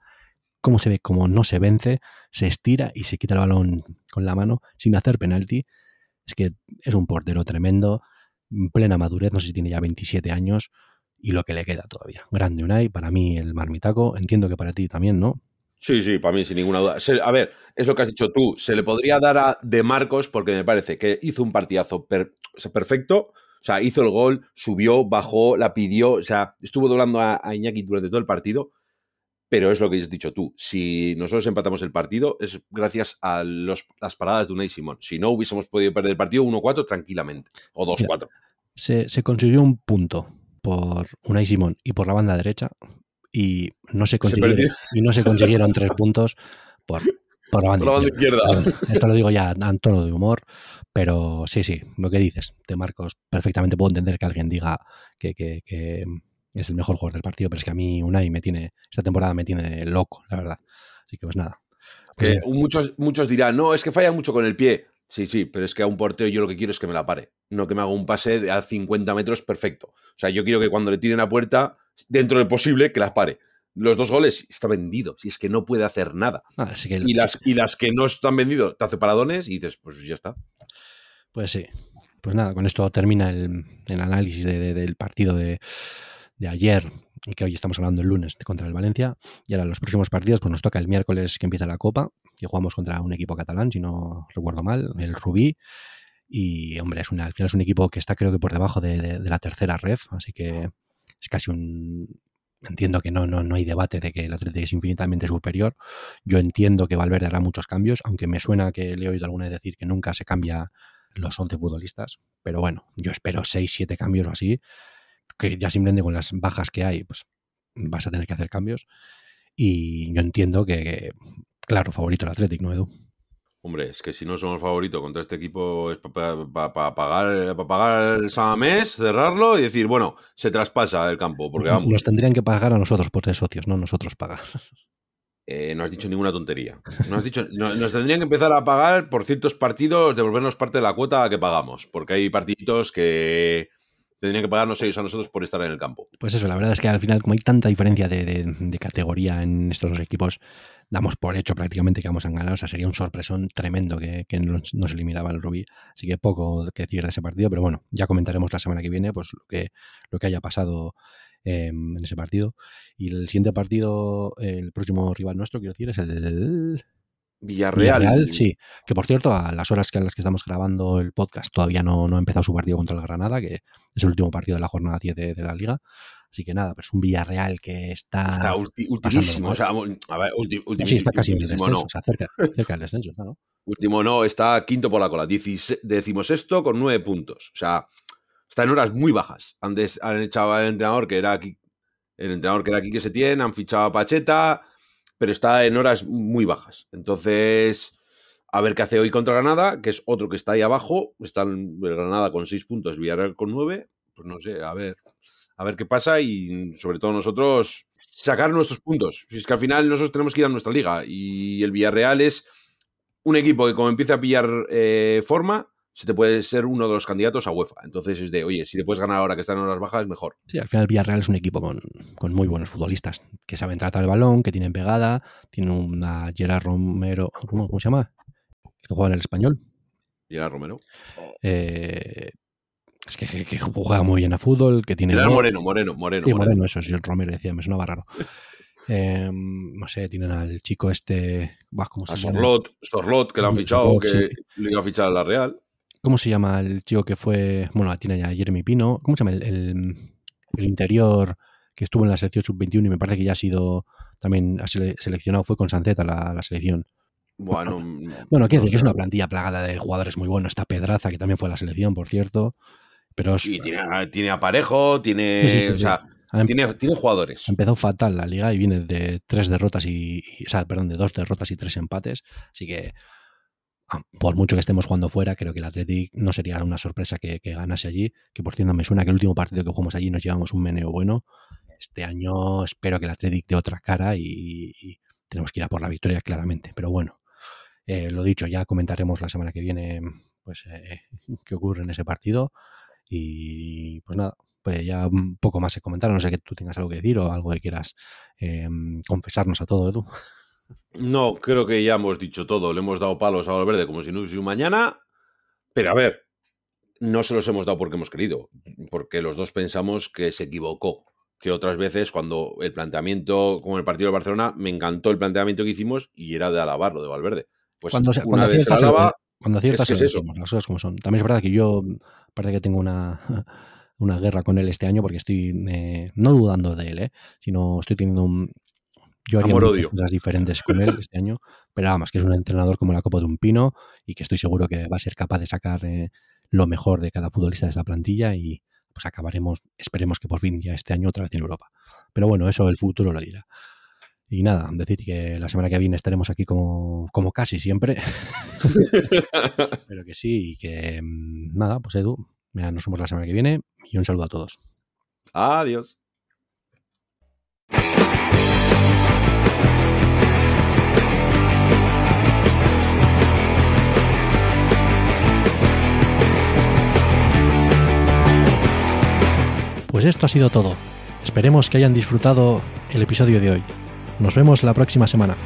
Cómo se ve, como no se vence, se estira y se quita el balón con la mano sin hacer penalti es que es un portero tremendo, plena madurez, no sé si tiene ya 27 años y lo que le queda todavía. Grande Unai, para mí el marmitaco, entiendo que para ti también, ¿no? Sí, sí, para mí sin ninguna duda. a ver, es lo que has dicho tú, se le podría dar a De Marcos porque me parece que hizo un partidazo perfecto, o sea, hizo el gol, subió, bajó, la pidió, o sea, estuvo doblando a, Iñaki durante todo el partido pero es lo que has dicho tú. Si nosotros empatamos el partido, es gracias a las paradas de Unai Simón. Si no, hubiésemos podido perder el partido 1-4 tranquilamente. O 2-4. Se, se, consiguió un punto por Unai Simón y por la banda derecha. Y no se consiguieron, y no se consiguieron tres (laughs) puntos por, por la banda, izquierda. Esto lo digo ya en tono de humor, pero sí, sí, lo que dices, te Marcos, perfectamente puedo entender que alguien diga que, que, que es el mejor jugador del partido, pero es que a mí Unai me tiene, esta temporada me tiene loco, la verdad. Así que pues nada. Pues muchos, muchos dirán, no, es que falla mucho con el pie. Sí, sí, pero es que a un portero yo lo que quiero es que me la pare, no que me haga un pase a 50 metros perfecto. O sea, yo quiero que cuando le tiren a puerta, dentro del posible, que las pare. Los dos goles está vendido, si es que no puede hacer nada. Ah, y, las, y las que no están vendidos, te hace paradones y dices, pues ya está. Pues sí. Pues nada, con esto termina el, análisis del partido de, de ayer y que hoy estamos hablando el lunes contra el Valencia. Y ahora los próximos partidos pues nos toca el miércoles que empieza la Copa, que jugamos contra un equipo catalán, si no recuerdo mal, el Rubí. Y hombre, es una, al final es un equipo que está creo que por debajo de, la tercera ref, así que es casi un... Entiendo que no, no, no hay debate de que el Atlético es infinitamente superior. Yo entiendo que Valverde hará muchos cambios, aunque me suena que le he oído alguna vez decir que nunca se cambia los 11 futbolistas. Pero bueno, yo espero 6, 7 cambios o así que ya simplemente con las bajas que hay, pues vas a tener que hacer cambios. Y yo entiendo que, claro, favorito el Athletic, ¿no, Edu? Hombre, es que si no somos favoritos contra este equipo es para pagar, pagar el Samamés, cerrarlo y decir, bueno, se traspasa el campo. Porque vamos. Nos tendrían que pagar a nosotros por ser socios, no nosotros pagar. Eh, no has dicho ninguna tontería. No has dicho, nos tendrían que empezar a pagar por ciertos partidos, devolvernos parte de la cuota que pagamos. Porque hay partiditos que tendrían que pagarnos ellos a nosotros por estar en el campo. Pues eso, la verdad es que al final, como hay tanta diferencia de, categoría en estos dos equipos, damos por hecho prácticamente que vamos a ganar. O sea, sería un sorpresón tremendo que, nos, eliminaba el Rubí. Así que poco que decir de ese partido, pero bueno, ya comentaremos la semana que viene pues lo que, haya pasado em, en ese partido. Y el siguiente partido, el próximo rival nuestro, quiero decir, es el Villarreal. Sí, que por cierto, a las horas que a las que estamos grabando el podcast todavía no, no ha empezado su partido contra el Granada, que es el último partido de la jornada 10 de, la liga. Así que nada, pues un Villarreal que está. Está ultimísimo. O sea, a ver, sí, está casi en el descenso, no. o sea, cerca, cerca del descenso, ¿no? Último no, está quinto por la cola, decimos esto con nueve puntos. O sea, está en horas muy bajas. Antes han echado al entrenador que era aquí, el entrenador que era aquí que se tiene, han fichado a Pacheta pero está en horas muy bajas. Entonces, a ver qué hace hoy contra Granada, que es otro que está ahí abajo. Está el Granada con seis puntos, Villarreal con nueve. Pues no sé, a ver, a ver qué pasa y sobre todo nosotros sacar nuestros puntos. Si es que al final nosotros tenemos que ir a nuestra liga y el Villarreal es un equipo que como empieza a pillar eh, forma, se te puede ser uno de los candidatos a UEFA. Entonces es de, oye, si le puedes ganar ahora que están en horas bajas, mejor. Sí, al final Villarreal es un equipo con, muy buenos futbolistas, que saben tratar el balón, que tienen pegada, tienen una Gerard Romero, ¿cómo, se llama? Que juega en el español. Gerard Romero. Eh, es que, juega muy bien a fútbol, que tiene... Gerard Moreno, Moreno, Moreno. Sí, Moreno, eso, sí, el Romero decía, me sonaba raro. (laughs) Em, no sé, tienen al chico este. ¿cómo se a Sorlot, Sorlot, que lo han fichado, que le iba a fichar a la Real. ¿Cómo se llama el chico que fue. Bueno, tiene ya Jeremy Pino. ¿Cómo se llama? El, interior que estuvo en la selección sub-21 y me parece que ya ha sido también seleccionado, fue con Sanceta la, la selección. Bueno, bueno, quiero decir que es una plantilla plagada de jugadores muy buenos. Está Pedraza, que también fue a la selección, por cierto. Pero tiene, tiene aparejo, tiene. o sea, tiene, tiene, jugadores. Empezó fatal la liga y viene de tres derrotas y, O sea, perdón, de dos derrotas y tres empates. Así que por mucho que estemos jugando fuera, creo que el Athletic no sería una sorpresa que, ganase allí. Que por cierto, me suena que el último partido que jugamos allí nos llevamos un meneo bueno. Este año espero que el Athletic dé otra cara y, tenemos que ir a por la victoria claramente. Pero bueno, eh, lo dicho, ya comentaremos la semana que viene pues eh, (laughs) qué ocurre en ese partido. Y pues nada, pues ya un poco más se comentar. No sé que tú tengas algo que decir o algo que quieras em, confesarnos a todo, Edu. No, creo que ya hemos dicho todo. Le hemos dado palos a Valverde como si no hubiese un mañana. Pero a ver, no se los hemos dado porque hemos querido, porque los dos pensamos que se equivocó. Que otras veces, cuando el planteamiento, como el partido de Barcelona, me encantó el planteamiento que hicimos y era de alabarlo de Valverde. Pues cuando, una vez se alaba, cuando aciertas, es, eso. las cosas como son. También es verdad que yo parece que tengo una, (laughs) una guerra con él este año porque estoy eh, no dudando de él, eh, sino estoy teniendo un... Yo haría cosas diferentes con él este año, pero vamos, que es un entrenador como la copa de un pino y que estoy seguro que va a ser capaz de sacar eh, lo mejor de cada futbolista de esa plantilla y pues acabaremos, esperemos que por fin ya este año otra vez en Europa. Pero bueno, eso el futuro lo dirá. Y nada, decir que la semana que viene estaremos aquí como, como casi siempre. (laughs) Pero que sí, y que mm, nada, pues Edu, nos vemos la semana que viene y un saludo a todos. Adiós. Pues esto ha sido todo. Esperemos que hayan disfrutado el episodio de hoy. Nos vemos la próxima semana.